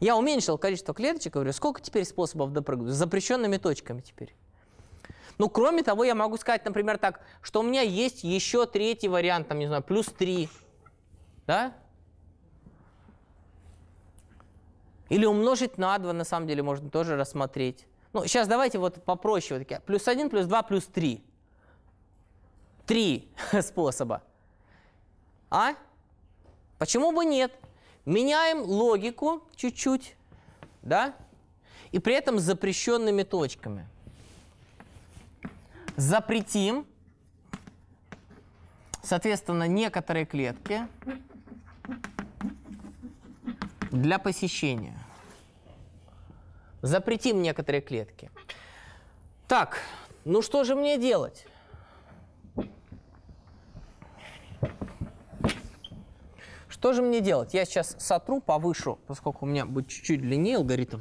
Я уменьшил количество клеточек, говорю, сколько теперь способов допрыгнуть? С запрещенными точками теперь. Ну, кроме того, я могу сказать, например, так, что у меня есть еще третий вариант, там, не знаю, плюс 3. Да? Или умножить на 2, на самом деле, можно тоже рассмотреть. Ну, сейчас давайте вот попроще. Вот такие. Плюс 1, плюс 2, плюс 3. Три [laughs] способа. А? Почему бы нет? Меняем логику чуть-чуть, да? И при этом с запрещенными точками запретим, соответственно, некоторые клетки для посещения. Запретим некоторые клетки. Так, ну что же мне делать? Что же мне делать? Я сейчас сотру, повышу, поскольку у меня будет чуть-чуть длиннее алгоритм.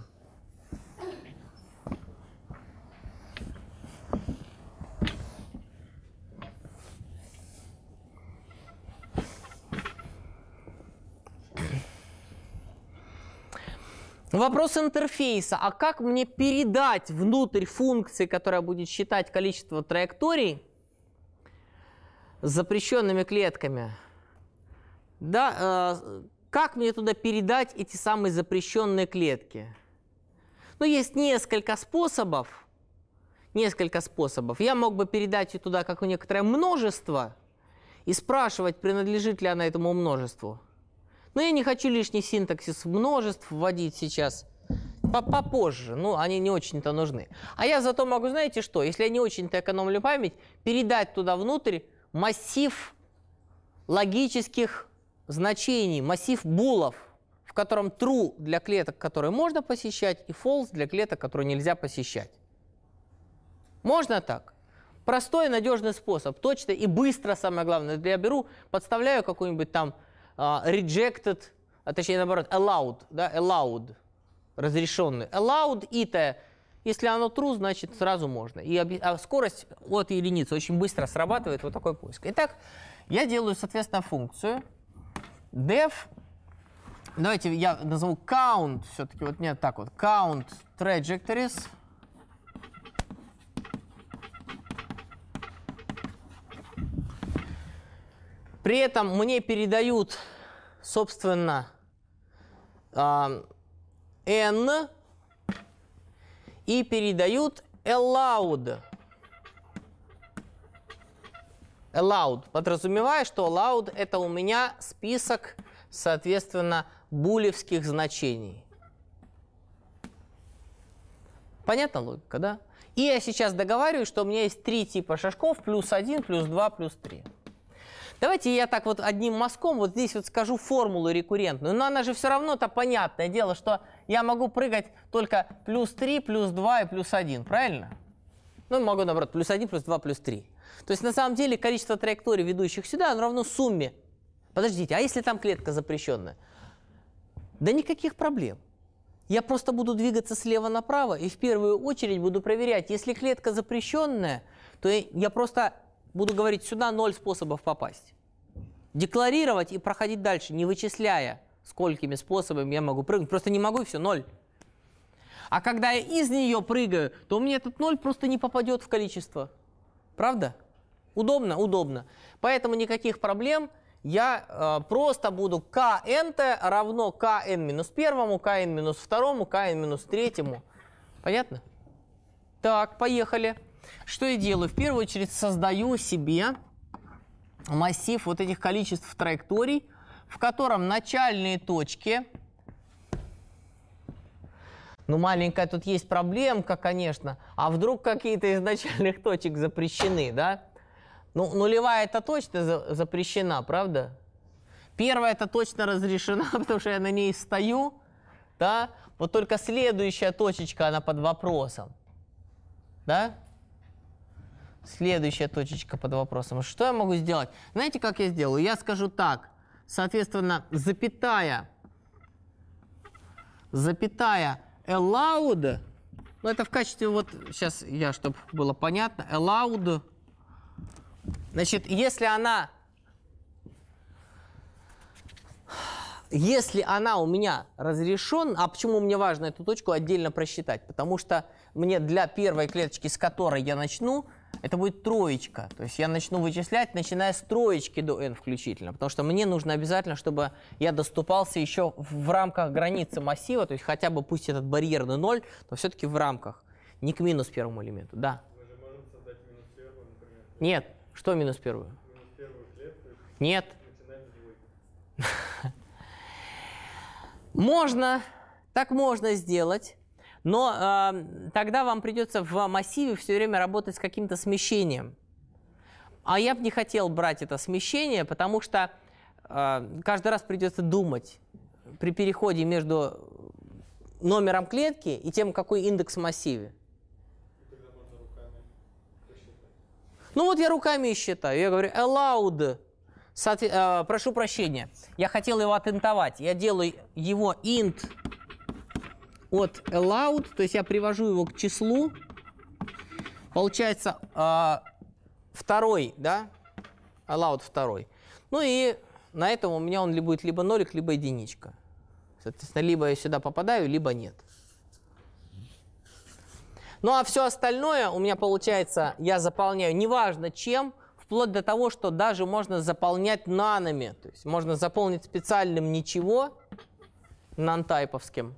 Вопрос интерфейса. А как мне передать внутрь функции, которая будет считать количество траекторий с запрещенными клетками? Да, э, как мне туда передать эти самые запрещенные клетки? Ну, есть несколько способов. Несколько способов. Я мог бы передать ее туда как некоторое множество и спрашивать, принадлежит ли она этому множеству. Но я не хочу лишний синтаксис множеств вводить сейчас. Попозже, ну, они не очень-то нужны. А я зато могу, знаете что, если я не очень-то экономлю память, передать туда внутрь массив логических значений, массив булов, в котором true для клеток, которые можно посещать, и false для клеток, которые нельзя посещать. Можно так. Простой, надежный способ. Точно и быстро, самое главное. Я беру, подставляю какой-нибудь там rejected, а точнее наоборот, allowed, да, allowed, разрешенный. Allowed it, если оно true, значит сразу можно. И а скорость от единицы очень быстро срабатывает вот такой поиск. Итак, я делаю, соответственно, функцию def, давайте я назову count, все-таки вот нет так вот, count trajectories, При этом мне передают, собственно, n и передают allowed. Allowed, подразумевая, что allowed это у меня список, соответственно, булевских значений. Понятна логика, да? И я сейчас договариваюсь, что у меня есть три типа шажков, плюс 1, плюс 2, плюс 3. Давайте я так вот одним мазком вот здесь вот скажу формулу рекуррентную. Но она же все равно-то понятное дело, что я могу прыгать только плюс 3, плюс 2 и плюс 1, правильно? Ну, могу, наоборот, плюс 1, плюс 2, плюс 3. То есть, на самом деле, количество траекторий, ведущих сюда, оно равно сумме. Подождите, а если там клетка запрещенная? Да никаких проблем. Я просто буду двигаться слева направо и в первую очередь буду проверять, если клетка запрещенная, то я просто буду говорить, сюда ноль способов попасть. Декларировать и проходить дальше, не вычисляя, сколькими способами я могу прыгнуть. Просто не могу, и все, ноль. А когда я из нее прыгаю, то у меня этот ноль просто не попадет в количество. Правда? Удобно? Удобно. Поэтому никаких проблем. Я э, просто буду kn равно kn минус первому, kn минус второму, kn минус третьему. Понятно? Так, поехали. Что я делаю? В первую очередь создаю себе массив вот этих количеств траекторий, в котором начальные точки, ну маленькая тут есть проблемка, конечно, а вдруг какие-то из начальных точек запрещены, да? Ну, нулевая это точно за запрещена, правда? Первая это точно разрешена, [laughs] потому что я на ней стою, да? Вот только следующая точечка, она под вопросом, да? Следующая точечка под вопросом. Что я могу сделать? Знаете, как я сделаю? Я скажу так. Соответственно, запятая, запятая allowed, ну это в качестве, вот сейчас я, чтобы было понятно, allowed, значит, если она, если она у меня разрешена, а почему мне важно эту точку отдельно просчитать? Потому что мне для первой клеточки, с которой я начну, это будет троечка. То есть я начну вычислять, начиная с троечки до n включительно. Потому что мне нужно обязательно, чтобы я доступался еще в рамках границы массива, то есть хотя бы пусть этот барьерный ноль, но все-таки в рамках. Не к минус первому элементу, да. Мы же можем создать минус первую, например. Нет. Что минус первую? Минус первую клетку. Нет. [laughs] Можно, так можно сделать. Но э, тогда вам придется в массиве все время работать с каким-то смещением. А я бы не хотел брать это смещение, потому что э, каждый раз придется думать при переходе между номером клетки и тем, какой индекс в массиве. Ну вот я руками считаю. Я говорю allowed. Соответ... Э, прошу прощения. Я хотел его отинтовать. Я делаю его int от allowed, то есть я привожу его к числу. Получается э, второй, да, allowed второй. Ну и на этом у меня он ли будет либо нолик, либо единичка. Соответственно, либо я сюда попадаю, либо нет. Ну а все остальное у меня получается, я заполняю неважно чем, вплоть до того, что даже можно заполнять нанами. То есть можно заполнить специальным ничего, нантайповским,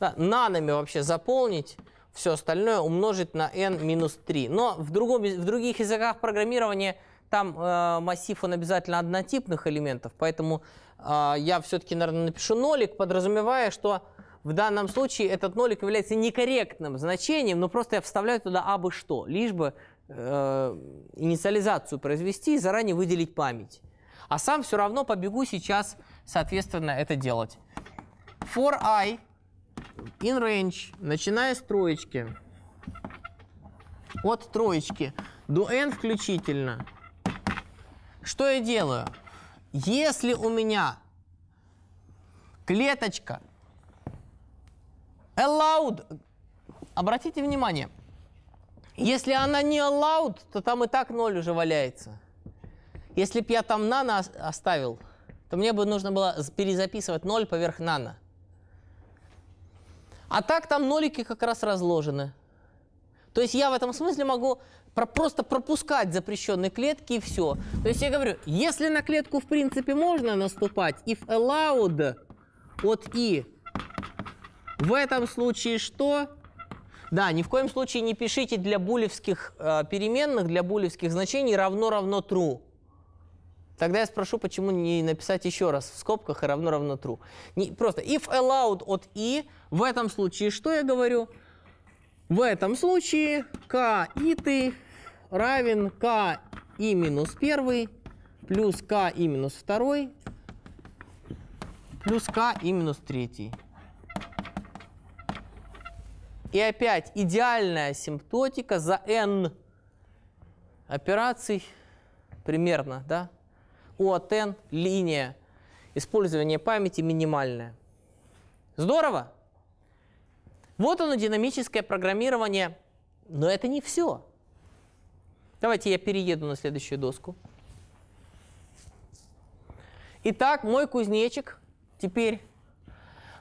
да, нанами вообще заполнить, все остальное умножить на n минус 3. Но в, другом, в других языках программирования там э, массив он обязательно однотипных элементов, поэтому э, я все-таки, наверное, напишу нолик, подразумевая, что в данном случае этот нолик является некорректным значением, но просто я вставляю туда абы что, лишь бы э, инициализацию произвести и заранее выделить память. А сам все равно побегу сейчас, соответственно, это делать. For i in range, начиная с троечки, от троечки до n включительно. Что я делаю? Если у меня клеточка allowed, обратите внимание, если она не allowed, то там и так 0 уже валяется. Если бы я там нано оставил, то мне бы нужно было перезаписывать 0 поверх нано. А так там нолики как раз разложены. То есть я в этом смысле могу про просто пропускать запрещенные клетки и все. То есть я говорю, если на клетку в принципе можно наступать, if allowed от i, в этом случае что? Да, ни в коем случае не пишите для булевских э, переменных, для булевских значений равно-равно true. Тогда я спрошу, почему не написать еще раз в скобках и равно-равно true. Не, просто if allowed от i, в этом случае что я говорю? В этом случае k иты равен k и минус 1 плюс k и минус 2 плюс k и минус 3. И опять идеальная симптотика за n операций примерно, да? У от n линия использования памяти минимальная. Здорово? Вот оно, динамическое программирование. Но это не все. Давайте я перееду на следующую доску. Итак, мой кузнечик теперь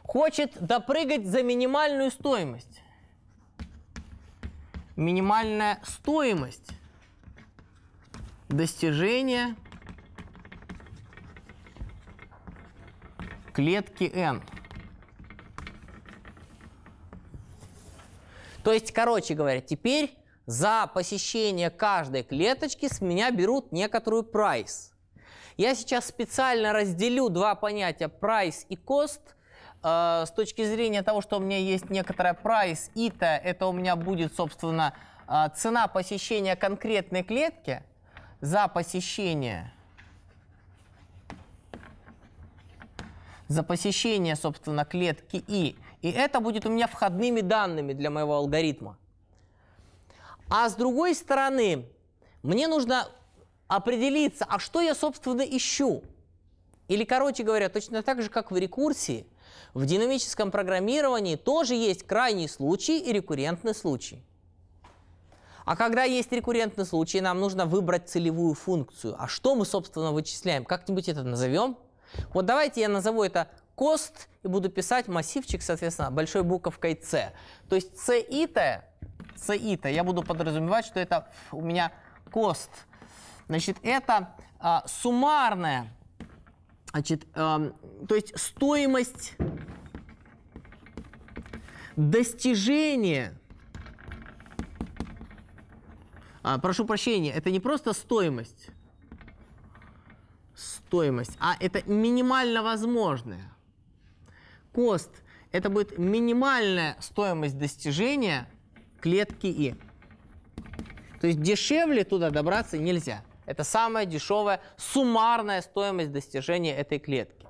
хочет допрыгать за минимальную стоимость. Минимальная стоимость достижения клетки n. То есть, короче говоря, теперь за посещение каждой клеточки с меня берут некоторую прайс. Я сейчас специально разделю два понятия price и cost э, с точки зрения того, что у меня есть некоторая price, ita, это у меня будет, собственно, э, цена посещения конкретной клетки за посещение за посещение, собственно, клетки И. И это будет у меня входными данными для моего алгоритма. А с другой стороны, мне нужно определиться, а что я, собственно, ищу. Или, короче говоря, точно так же, как в рекурсии, в динамическом программировании тоже есть крайний случай и рекуррентный случай. А когда есть рекуррентный случай, нам нужно выбрать целевую функцию. А что мы, собственно, вычисляем? Как-нибудь это назовем? Вот давайте я назову это cost и буду писать массивчик, соответственно, большой буковкой c. То есть c ita, c ita, я буду подразумевать, что это у меня cost. Значит, это а, суммарная, значит, а, то есть стоимость достижения а, прошу прощения, это не просто стоимость, стоимость, а это минимально возможное. Кост – это будет минимальная стоимость достижения клетки И. То есть дешевле туда добраться нельзя. Это самая дешевая суммарная стоимость достижения этой клетки.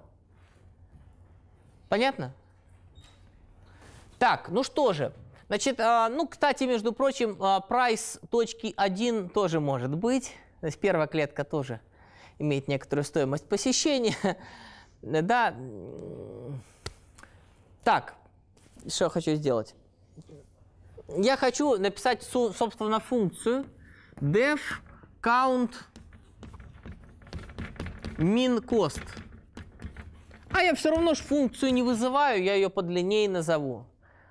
Понятно? Так, ну что же. Значит, а, ну, кстати, между прочим, прайс точки 1 тоже может быть. То есть первая клетка тоже имеет некоторую стоимость посещения. [laughs] да. Так, что я хочу сделать? Я хочу написать, собственно, функцию def count min cost. А я все равно ж функцию не вызываю, я ее подлиннее назову.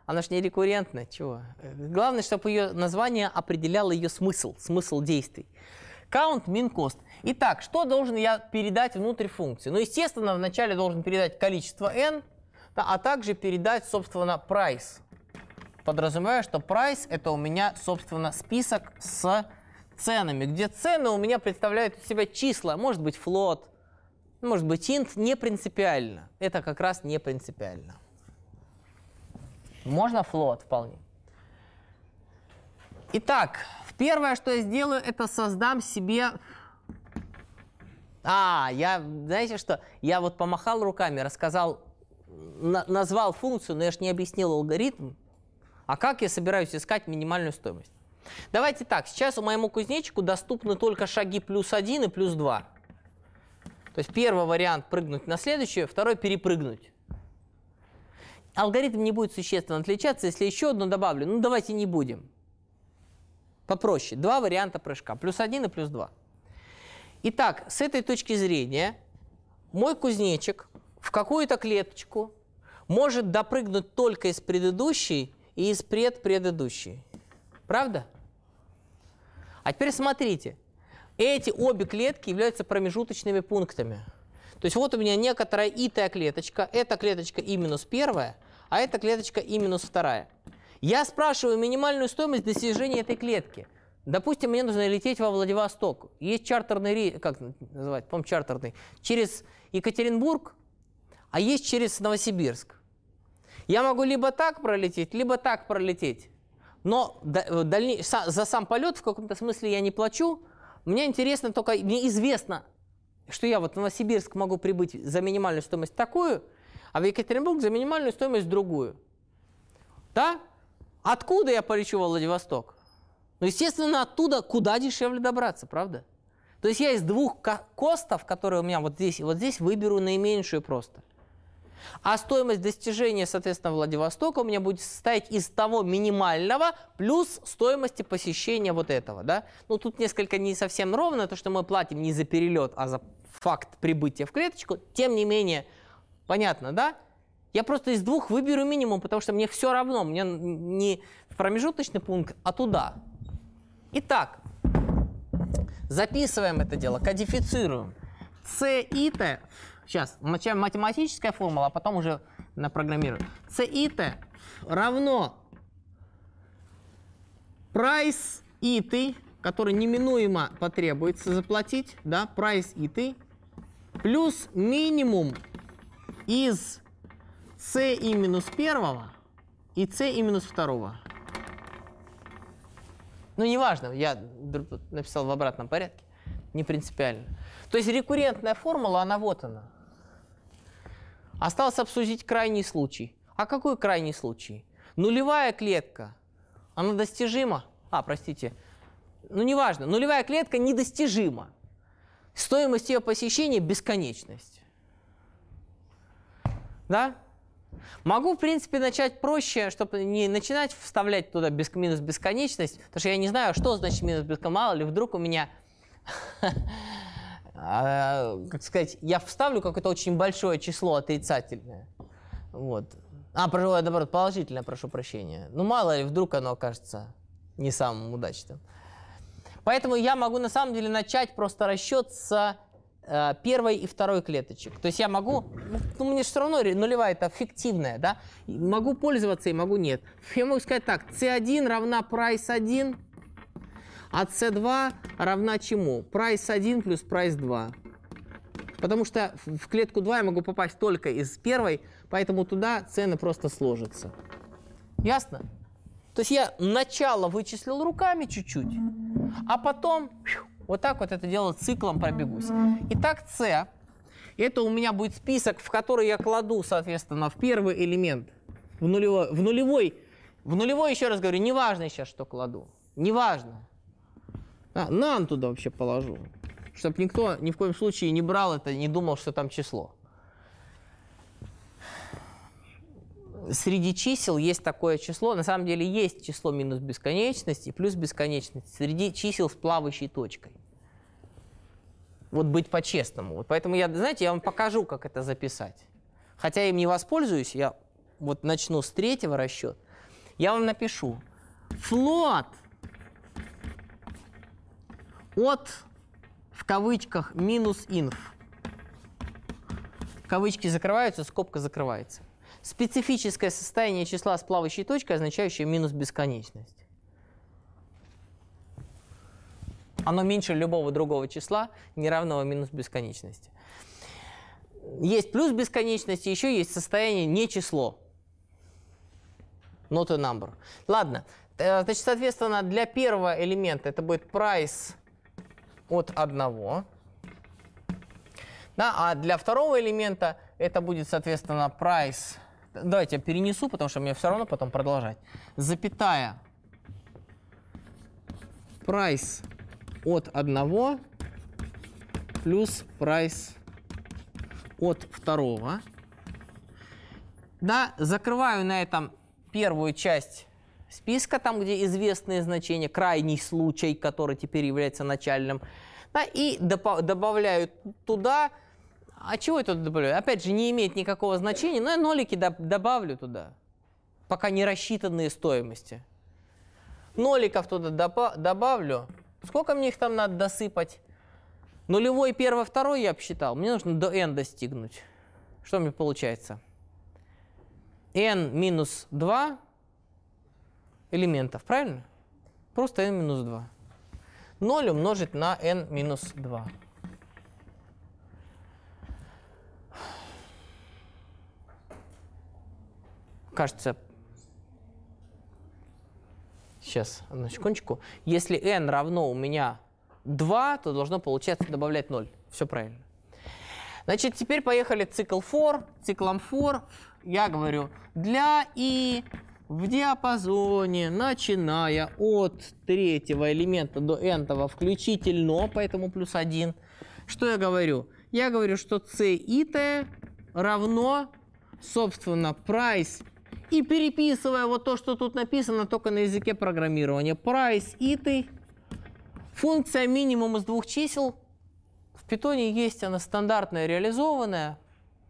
Она ж не рекуррентная, чего? Главное, чтобы ее название определяло ее смысл, смысл действий. Count min cost. Итак, что должен я передать внутрь функции? Ну, естественно, вначале должен передать количество n, а также передать, собственно, price. Подразумевая, что price это у меня, собственно, список с ценами, где цены у меня представляют из себя числа, может быть float, может быть int, не принципиально. Это как раз не принципиально. Можно float вполне. Итак, первое, что я сделаю, это создам себе а, я, знаете что, я вот помахал руками, рассказал, на, назвал функцию, но я же не объяснил алгоритм. А как я собираюсь искать минимальную стоимость? Давайте так, сейчас у моему кузнечику доступны только шаги плюс 1 и плюс 2. То есть первый вариант прыгнуть на следующий, второй перепрыгнуть. Алгоритм не будет существенно отличаться, если еще одну добавлю. Ну, давайте не будем. Попроще. Два варианта прыжка. Плюс 1 и плюс 2. Итак, с этой точки зрения, мой кузнечик в какую-то клеточку может допрыгнуть только из предыдущей и из предпредыдущей. Правда? А теперь смотрите. Эти обе клетки являются промежуточными пунктами. То есть вот у меня некоторая итая клеточка, эта клеточка и минус первая, а эта клеточка и минус вторая. Я спрашиваю минимальную стоимость достижения этой клетки. Допустим, мне нужно лететь во Владивосток. Есть чартерный рейс, как называть, по чартерный, через Екатеринбург, а есть через Новосибирск. Я могу либо так пролететь, либо так пролететь. Но дальней, за сам полет в каком-то смысле я не плачу. Мне интересно только, мне известно, что я вот в Новосибирск могу прибыть за минимальную стоимость такую, а в Екатеринбург за минимальную стоимость другую. Да? Откуда я полечу во Владивосток? Ну, естественно, оттуда куда дешевле добраться, правда? То есть я из двух костов, которые у меня вот здесь и вот здесь, выберу наименьшую просто. А стоимость достижения, соответственно, Владивостока у меня будет состоять из того минимального плюс стоимости посещения вот этого. Да? Ну, тут несколько не совсем ровно, то, что мы платим не за перелет, а за факт прибытия в клеточку. Тем не менее, понятно, да? Я просто из двух выберу минимум, потому что мне все равно, мне не в промежуточный пункт, а туда. Итак, записываем это дело, кодифицируем. c и t Сейчас, сначала математическая формула, а потом уже напрограммируем. c и t равно price ты, который неминуемо потребуется заплатить, да, price ты, плюс минимум из c и минус первого и c и минус второго. Ну, неважно, я написал в обратном порядке, не принципиально. То есть рекуррентная формула, она вот она. Осталось обсудить крайний случай. А какой крайний случай? Нулевая клетка, она достижима? А, простите, ну неважно, нулевая клетка недостижима. Стоимость ее посещения – бесконечность. Да? Могу, в принципе, начать проще, чтобы не начинать вставлять туда без, минус бесконечность, потому что я не знаю, что значит минус бесконечность. Мало ли, вдруг у меня [laughs] а, как сказать, я вставлю какое-то очень большое число отрицательное. Вот. А, наоборот, положительное, прошу прощения. Ну, мало ли, вдруг оно окажется не самым удачным. Поэтому я могу на самом деле начать просто расчет с первой и второй клеточек. То есть я могу, ну, мне же все равно нулевая это фиктивная, да, могу пользоваться и могу нет. Я могу сказать так, c1 равна price 1 а C2 равна чему? Price 1 плюс price 2. Потому что в клетку 2 я могу попасть только из первой, поэтому туда цены просто сложатся. Ясно? То есть я начало вычислил руками чуть-чуть, а потом вот так вот это дело циклом пробегусь. Итак, C это у меня будет список, в который я кладу, соответственно, в первый элемент, в нулевой, в нулевой, в нулевой еще раз говорю, неважно сейчас, что кладу, неважно. А, нан туда вообще положу. Чтобы никто ни в коем случае не брал это, не думал, что там число. Среди чисел есть такое число. На самом деле есть число минус бесконечности плюс бесконечность. Среди чисел с плавающей точкой. Вот быть по-честному. Вот поэтому я, знаете, я вам покажу, как это записать. Хотя им не воспользуюсь, я вот начну с третьего расчета. Я вам напишу. Флот – от, в кавычках, минус инф. Кавычки закрываются, скобка закрывается. Специфическое состояние числа с плавающей точкой, означающее минус бесконечность. Оно меньше любого другого числа, не равного минус бесконечности. Есть плюс бесконечности, еще есть состояние не число. Not a number. Ладно, э, значит, соответственно, для первого элемента это будет price от 1. Да, а для второго элемента это будет, соответственно, price. Давайте я перенесу, потому что мне все равно потом продолжать. Запятая прайс от одного плюс прайс от второго. Да, закрываю на этом первую часть списка, там, где известные значения, крайний случай, который теперь является начальным. Да, и добавляю туда, а чего я тут добавляю? Опять же, не имеет никакого значения, но я нолики добавлю туда, пока не рассчитанные стоимости. Ноликов туда добавлю. Сколько мне их там надо досыпать? Нулевой, первый, второй я обсчитал. Мне нужно до n достигнуть. Что мне получается? n минус 2 элементов, правильно? Просто n минус 2. 0 умножить на n минус 2. Кажется, сейчас, одну секундочку. Если n равно у меня 2, то должно получаться добавлять 0. Все правильно. Значит, теперь поехали цикл for. Циклом for я говорю, для и в диапазоне, начиная от третьего элемента до n включительно, поэтому плюс 1. Что я говорю? Я говорю, что c и t равно, собственно, price. И переписывая вот то, что тут написано, только на языке программирования. Price и t. Функция минимум из двух чисел. В питоне есть она стандартная, реализованная.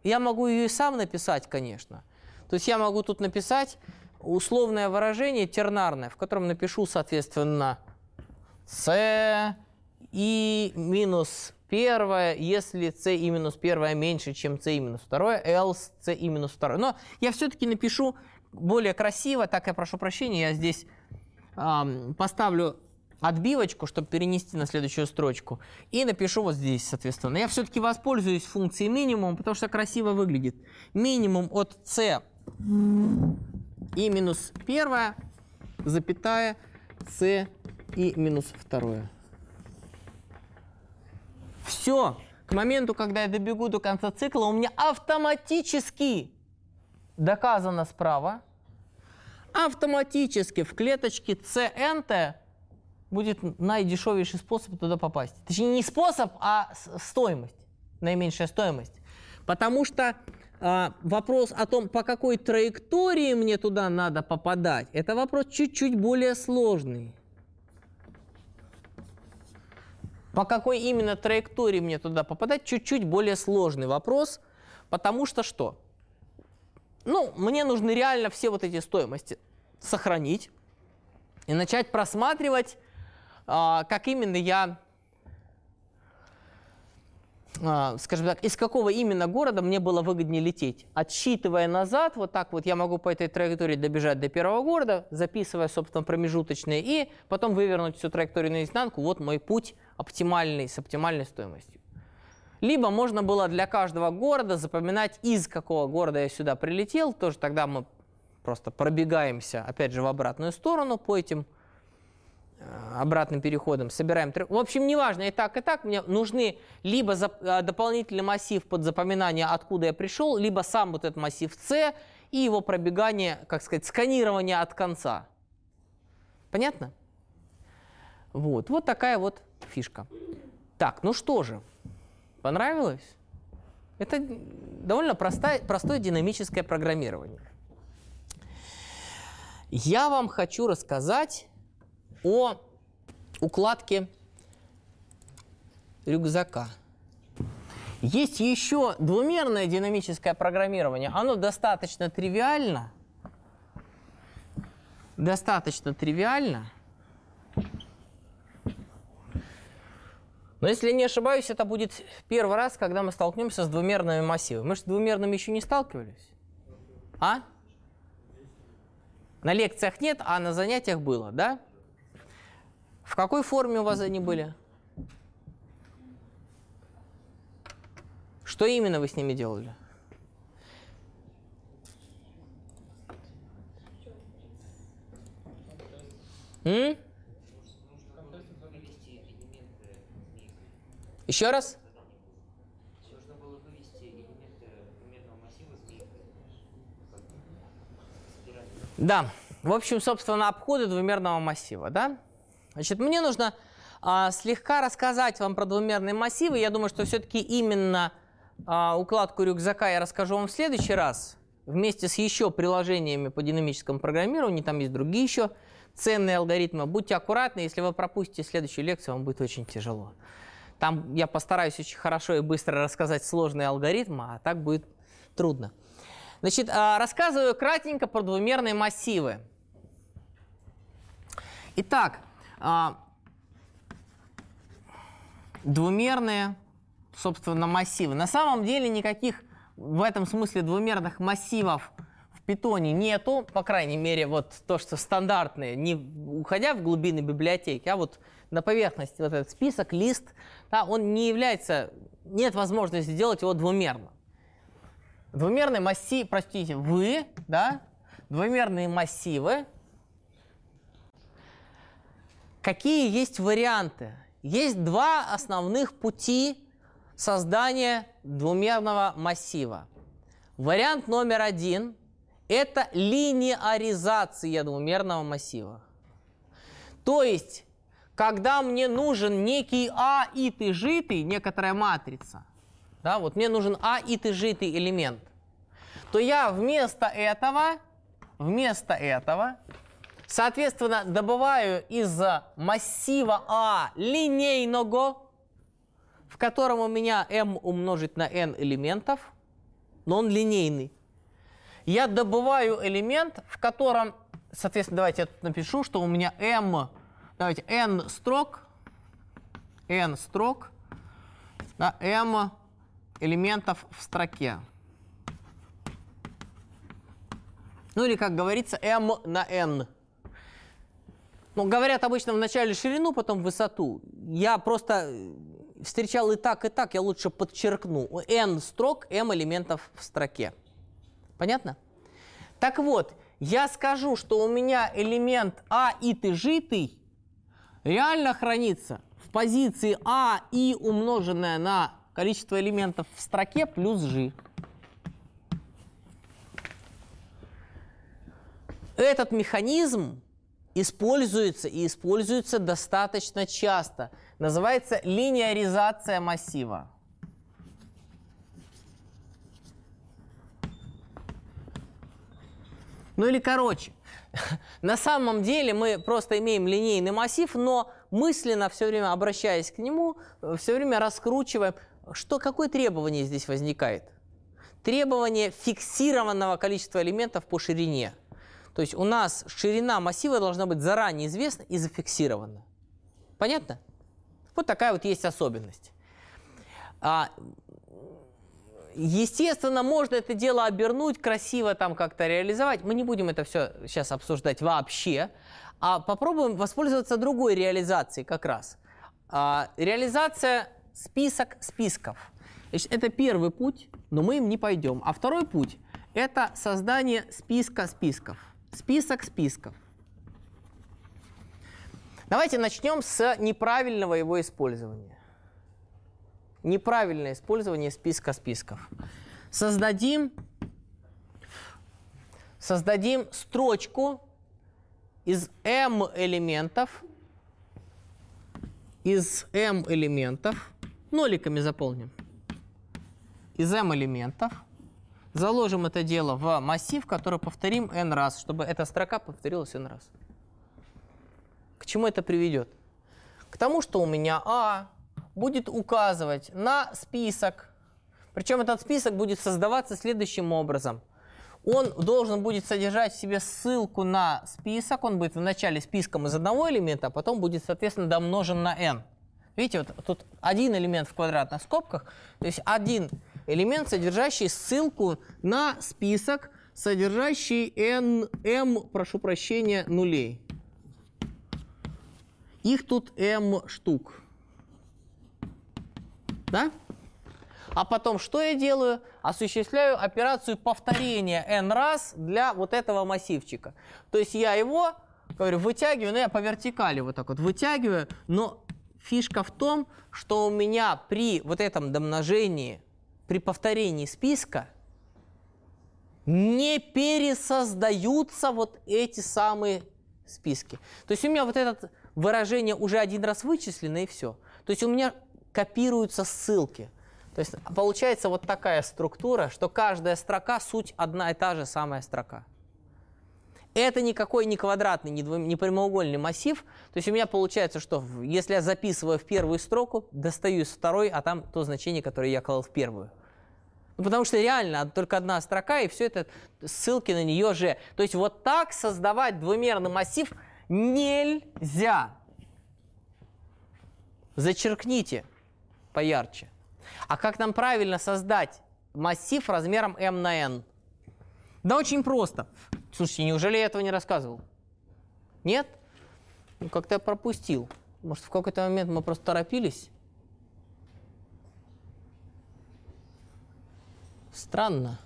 Я могу ее и сам написать, конечно. То есть я могу тут написать условное выражение тернарное, в котором напишу, соответственно, c и минус первое, если c и минус первое меньше, чем c и минус второе, else c и минус второе. Но я все-таки напишу более красиво, так я прошу прощения, я здесь эм, поставлю отбивочку, чтобы перенести на следующую строчку, и напишу вот здесь, соответственно. Я все-таки воспользуюсь функцией минимум, потому что красиво выглядит. Минимум от c и минус первое, запятая, c и минус второе. Все. К моменту, когда я добегу до конца цикла, у меня автоматически доказано справа, автоматически в клеточке CNT будет наидешевейший способ туда попасть. Точнее, не способ, а стоимость, наименьшая стоимость. Потому что э, вопрос о том, по какой траектории мне туда надо попадать, это вопрос чуть-чуть более сложный. По какой именно траектории мне туда попадать, чуть-чуть более сложный вопрос, потому что что? Ну, мне нужно реально все вот эти стоимости сохранить и начать просматривать, а, как именно я скажем так, из какого именно города мне было выгоднее лететь. Отсчитывая назад, вот так вот я могу по этой траектории добежать до первого города, записывая, собственно, промежуточные, и потом вывернуть всю траекторию наизнанку. Вот мой путь оптимальный, с оптимальной стоимостью. Либо можно было для каждого города запоминать, из какого города я сюда прилетел. Тоже тогда мы просто пробегаемся, опять же, в обратную сторону по этим обратным переходом собираем. В общем, неважно, и так, и так. Мне нужны либо э, дополнительный массив под запоминание, откуда я пришел, либо сам вот этот массив C и его пробегание, как сказать, сканирование от конца. Понятно? Вот, вот такая вот фишка. Так, ну что же, понравилось? Это довольно простое, простое динамическое программирование. Я вам хочу рассказать о укладке рюкзака. Есть еще двумерное динамическое программирование. Оно достаточно тривиально. Достаточно тривиально. Но если не ошибаюсь, это будет первый раз, когда мы столкнемся с двумерными массивами. Мы же с двумерными еще не сталкивались. А? На лекциях нет, а на занятиях было, да? В какой форме у вас они были? Что именно вы с ними делали? М? Еще раз? Да. В общем, собственно, обходы двумерного массива, да? Значит, мне нужно а, слегка рассказать вам про двумерные массивы. Я думаю, что все-таки именно а, укладку рюкзака я расскажу вам в следующий раз. Вместе с еще приложениями по динамическому программированию, там есть другие еще ценные алгоритмы. Будьте аккуратны, если вы пропустите следующую лекцию, вам будет очень тяжело. Там я постараюсь очень хорошо и быстро рассказать сложные алгоритмы, а так будет трудно. Значит, а, рассказываю кратенько про двумерные массивы. Итак, двумерные, собственно, массивы. На самом деле никаких в этом смысле двумерных массивов в питоне нету, по крайней мере, вот то, что стандартные, не уходя в глубины библиотеки, а вот на поверхности вот этот список, лист, да, он не является, нет возможности сделать его двумерным. Двумерный массив, простите, вы, да, двумерные массивы. Какие есть варианты? Есть два основных пути создания двумерного массива. Вариант номер один – это линеаризация двумерного массива. То есть, когда мне нужен некий А и ты житый, некоторая матрица, да, вот мне нужен А и ты житый элемент, то я вместо этого, вместо этого Соответственно, добываю из массива А линейного, в котором у меня m умножить на n элементов, но он линейный. Я добываю элемент, в котором, соответственно, давайте я тут напишу, что у меня m, давайте n строк, n строк, да, m элементов в строке. Ну или, как говорится, m на n. Ну, говорят обычно вначале ширину, потом высоту. Я просто э, встречал и так, и так, я лучше подчеркну. n строк, m элементов в строке. Понятно? Так вот, я скажу, что у меня элемент а и ты житый реально хранится в позиции а и умноженное на количество элементов в строке плюс g. Этот механизм используется и используется достаточно часто. Называется линеаризация массива. Ну или короче, [laughs] на самом деле мы просто имеем линейный массив, но мысленно все время обращаясь к нему, все время раскручиваем, что какое требование здесь возникает? Требование фиксированного количества элементов по ширине – то есть у нас ширина массива должна быть заранее известна и зафиксирована. Понятно? Вот такая вот есть особенность. А, естественно, можно это дело обернуть, красиво там как-то реализовать. Мы не будем это все сейчас обсуждать вообще, а попробуем воспользоваться другой реализацией как раз. А, реализация список списков. Значит, это первый путь, но мы им не пойдем. А второй путь – это создание списка списков. Список списков. Давайте начнем с неправильного его использования. Неправильное использование списка списков. Создадим, создадим строчку из m элементов, из m элементов, ноликами заполним, из m элементов – Заложим это дело в массив, который повторим n раз, чтобы эта строка повторилась n раз. К чему это приведет? К тому, что у меня А будет указывать на список. Причем этот список будет создаваться следующим образом. Он должен будет содержать в себе ссылку на список. Он будет вначале списком из одного элемента, а потом будет, соответственно, домножен на n. Видите, вот тут один элемент в квадратных скобках, то есть один элемент, содержащий ссылку на список, содержащий n, m, прошу прощения, нулей. Их тут m штук. Да? А потом что я делаю? Осуществляю операцию повторения n раз для вот этого массивчика. То есть я его, говорю, вытягиваю, ну я по вертикали вот так вот вытягиваю, но фишка в том, что у меня при вот этом домножении при повторении списка не пересоздаются вот эти самые списки. То есть у меня вот этот выражения уже один раз вычислены, и все. То есть у меня копируются ссылки. То есть получается вот такая структура, что каждая строка суть одна и та же самая строка. Это никакой не квадратный, не, прямоугольный массив. То есть у меня получается, что если я записываю в первую строку, достаю из второй, а там то значение, которое я клал в первую. Ну, потому что реально только одна строка, и все это ссылки на нее же. То есть вот так создавать двумерный массив нельзя. Зачеркните поярче. А как нам правильно создать массив размером m на n? Да очень просто. Слушайте, неужели я этого не рассказывал? Нет? Ну, как-то я пропустил. Может, в какой-то момент мы просто торопились? Странно.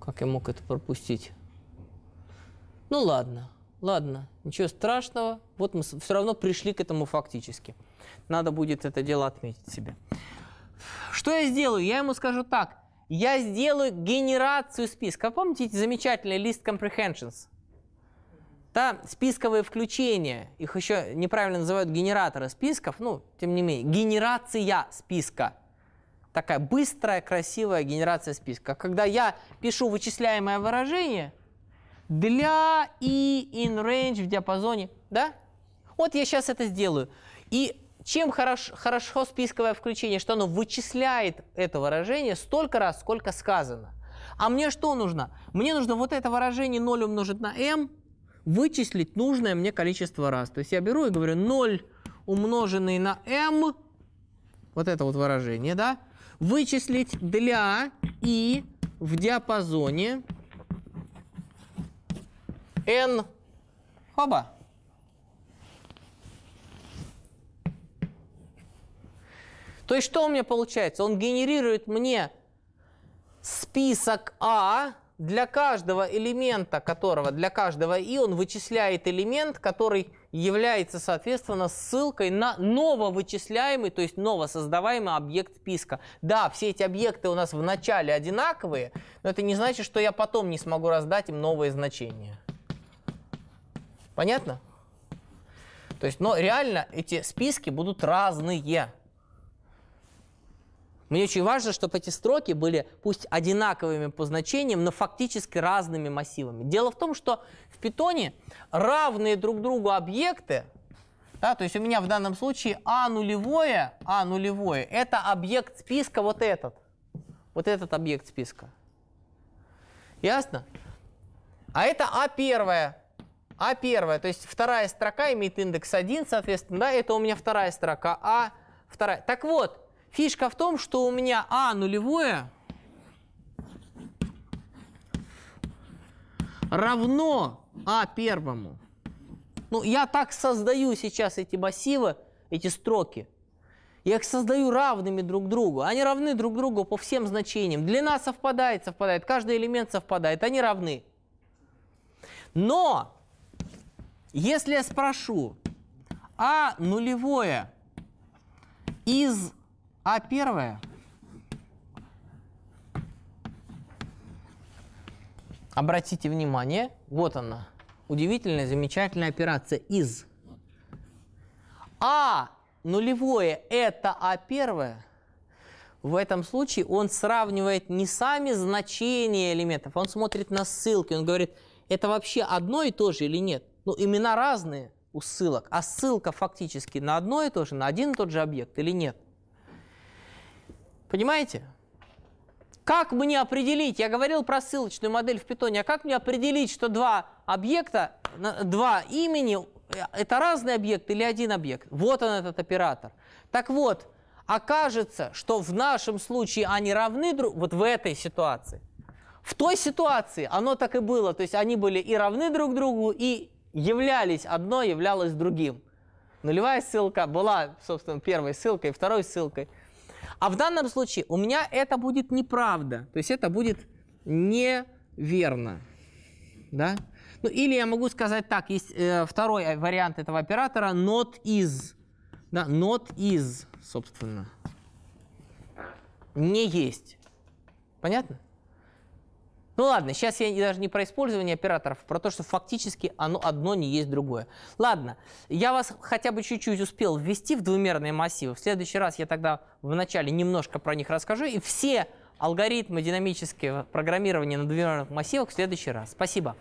Как я мог это пропустить? Ну ладно, ладно, ничего страшного. Вот мы все равно пришли к этому фактически. Надо будет это дело отметить себе. Что я сделаю? Я ему скажу так. Я сделаю генерацию списка. Помните эти замечательные list comprehensions? Да, списковые включения, их еще неправильно называют генераторы списков, ну, тем не менее, генерация списка. Такая быстрая, красивая генерация списка. Когда я пишу вычисляемое выражение для и in range в диапазоне, да? Вот я сейчас это сделаю. И чем хорош, хорошо списковое включение, что оно вычисляет это выражение столько раз, сколько сказано. А мне что нужно? Мне нужно вот это выражение 0 умножить на m, вычислить нужное мне количество раз. То есть я беру и говорю 0 умноженный на m, вот это вот выражение, да, вычислить для и в диапазоне n, хоба, То есть что у меня получается? Он генерирует мне список А, для каждого элемента которого, для каждого И он вычисляет элемент, который является, соответственно, ссылкой на нововычисляемый, то есть новосоздаваемый объект списка. Да, все эти объекты у нас в начале одинаковые, но это не значит, что я потом не смогу раздать им новые значения. Понятно? То есть, но реально эти списки будут разные. Мне очень важно, чтобы эти строки были пусть одинаковыми по значениям, но фактически разными массивами. Дело в том, что в питоне равные друг другу объекты, да, то есть у меня в данном случае А нулевое, А нулевое, это объект списка вот этот. Вот этот объект списка. Ясно? А это А первое. А первое, то есть вторая строка имеет индекс 1, соответственно, да, это у меня вторая строка, А вторая. Так вот, Фишка в том, что у меня А нулевое равно А первому. Ну, я так создаю сейчас эти массивы, эти строки. Я их создаю равными друг другу. Они равны друг другу по всем значениям. Длина совпадает, совпадает. Каждый элемент совпадает. Они равны. Но, если я спрошу, а нулевое из а первое. Обратите внимание, вот она, удивительная, замечательная операция из. А нулевое – это А первое. В этом случае он сравнивает не сами значения элементов, он смотрит на ссылки, он говорит, это вообще одно и то же или нет. Ну, имена разные у ссылок, а ссылка фактически на одно и то же, на один и тот же объект или нет. Понимаете? Как мне определить, я говорил про ссылочную модель в питоне, а как мне определить, что два объекта, два имени, э, это разный объект или один объект? Вот он этот оператор. Так вот, окажется, что в нашем случае они равны друг, вот в этой ситуации. В той ситуации оно так и было, то есть они были и равны друг другу, и являлись, одно являлось другим. Нулевая ссылка была, собственно, первой ссылкой, второй ссылкой. А в данном случае у меня это будет неправда, то есть это будет неверно. Да? Ну, или я могу сказать так, есть э, второй вариант этого оператора, not is. Да, not is, собственно. Не есть. Понятно? Ну ладно, сейчас я даже не про использование операторов, а про то, что фактически оно одно не есть другое. Ладно, я вас хотя бы чуть-чуть успел ввести в двумерные массивы. В следующий раз я тогда вначале немножко про них расскажу. И все алгоритмы динамического программирования на двумерных массивах в следующий раз. Спасибо.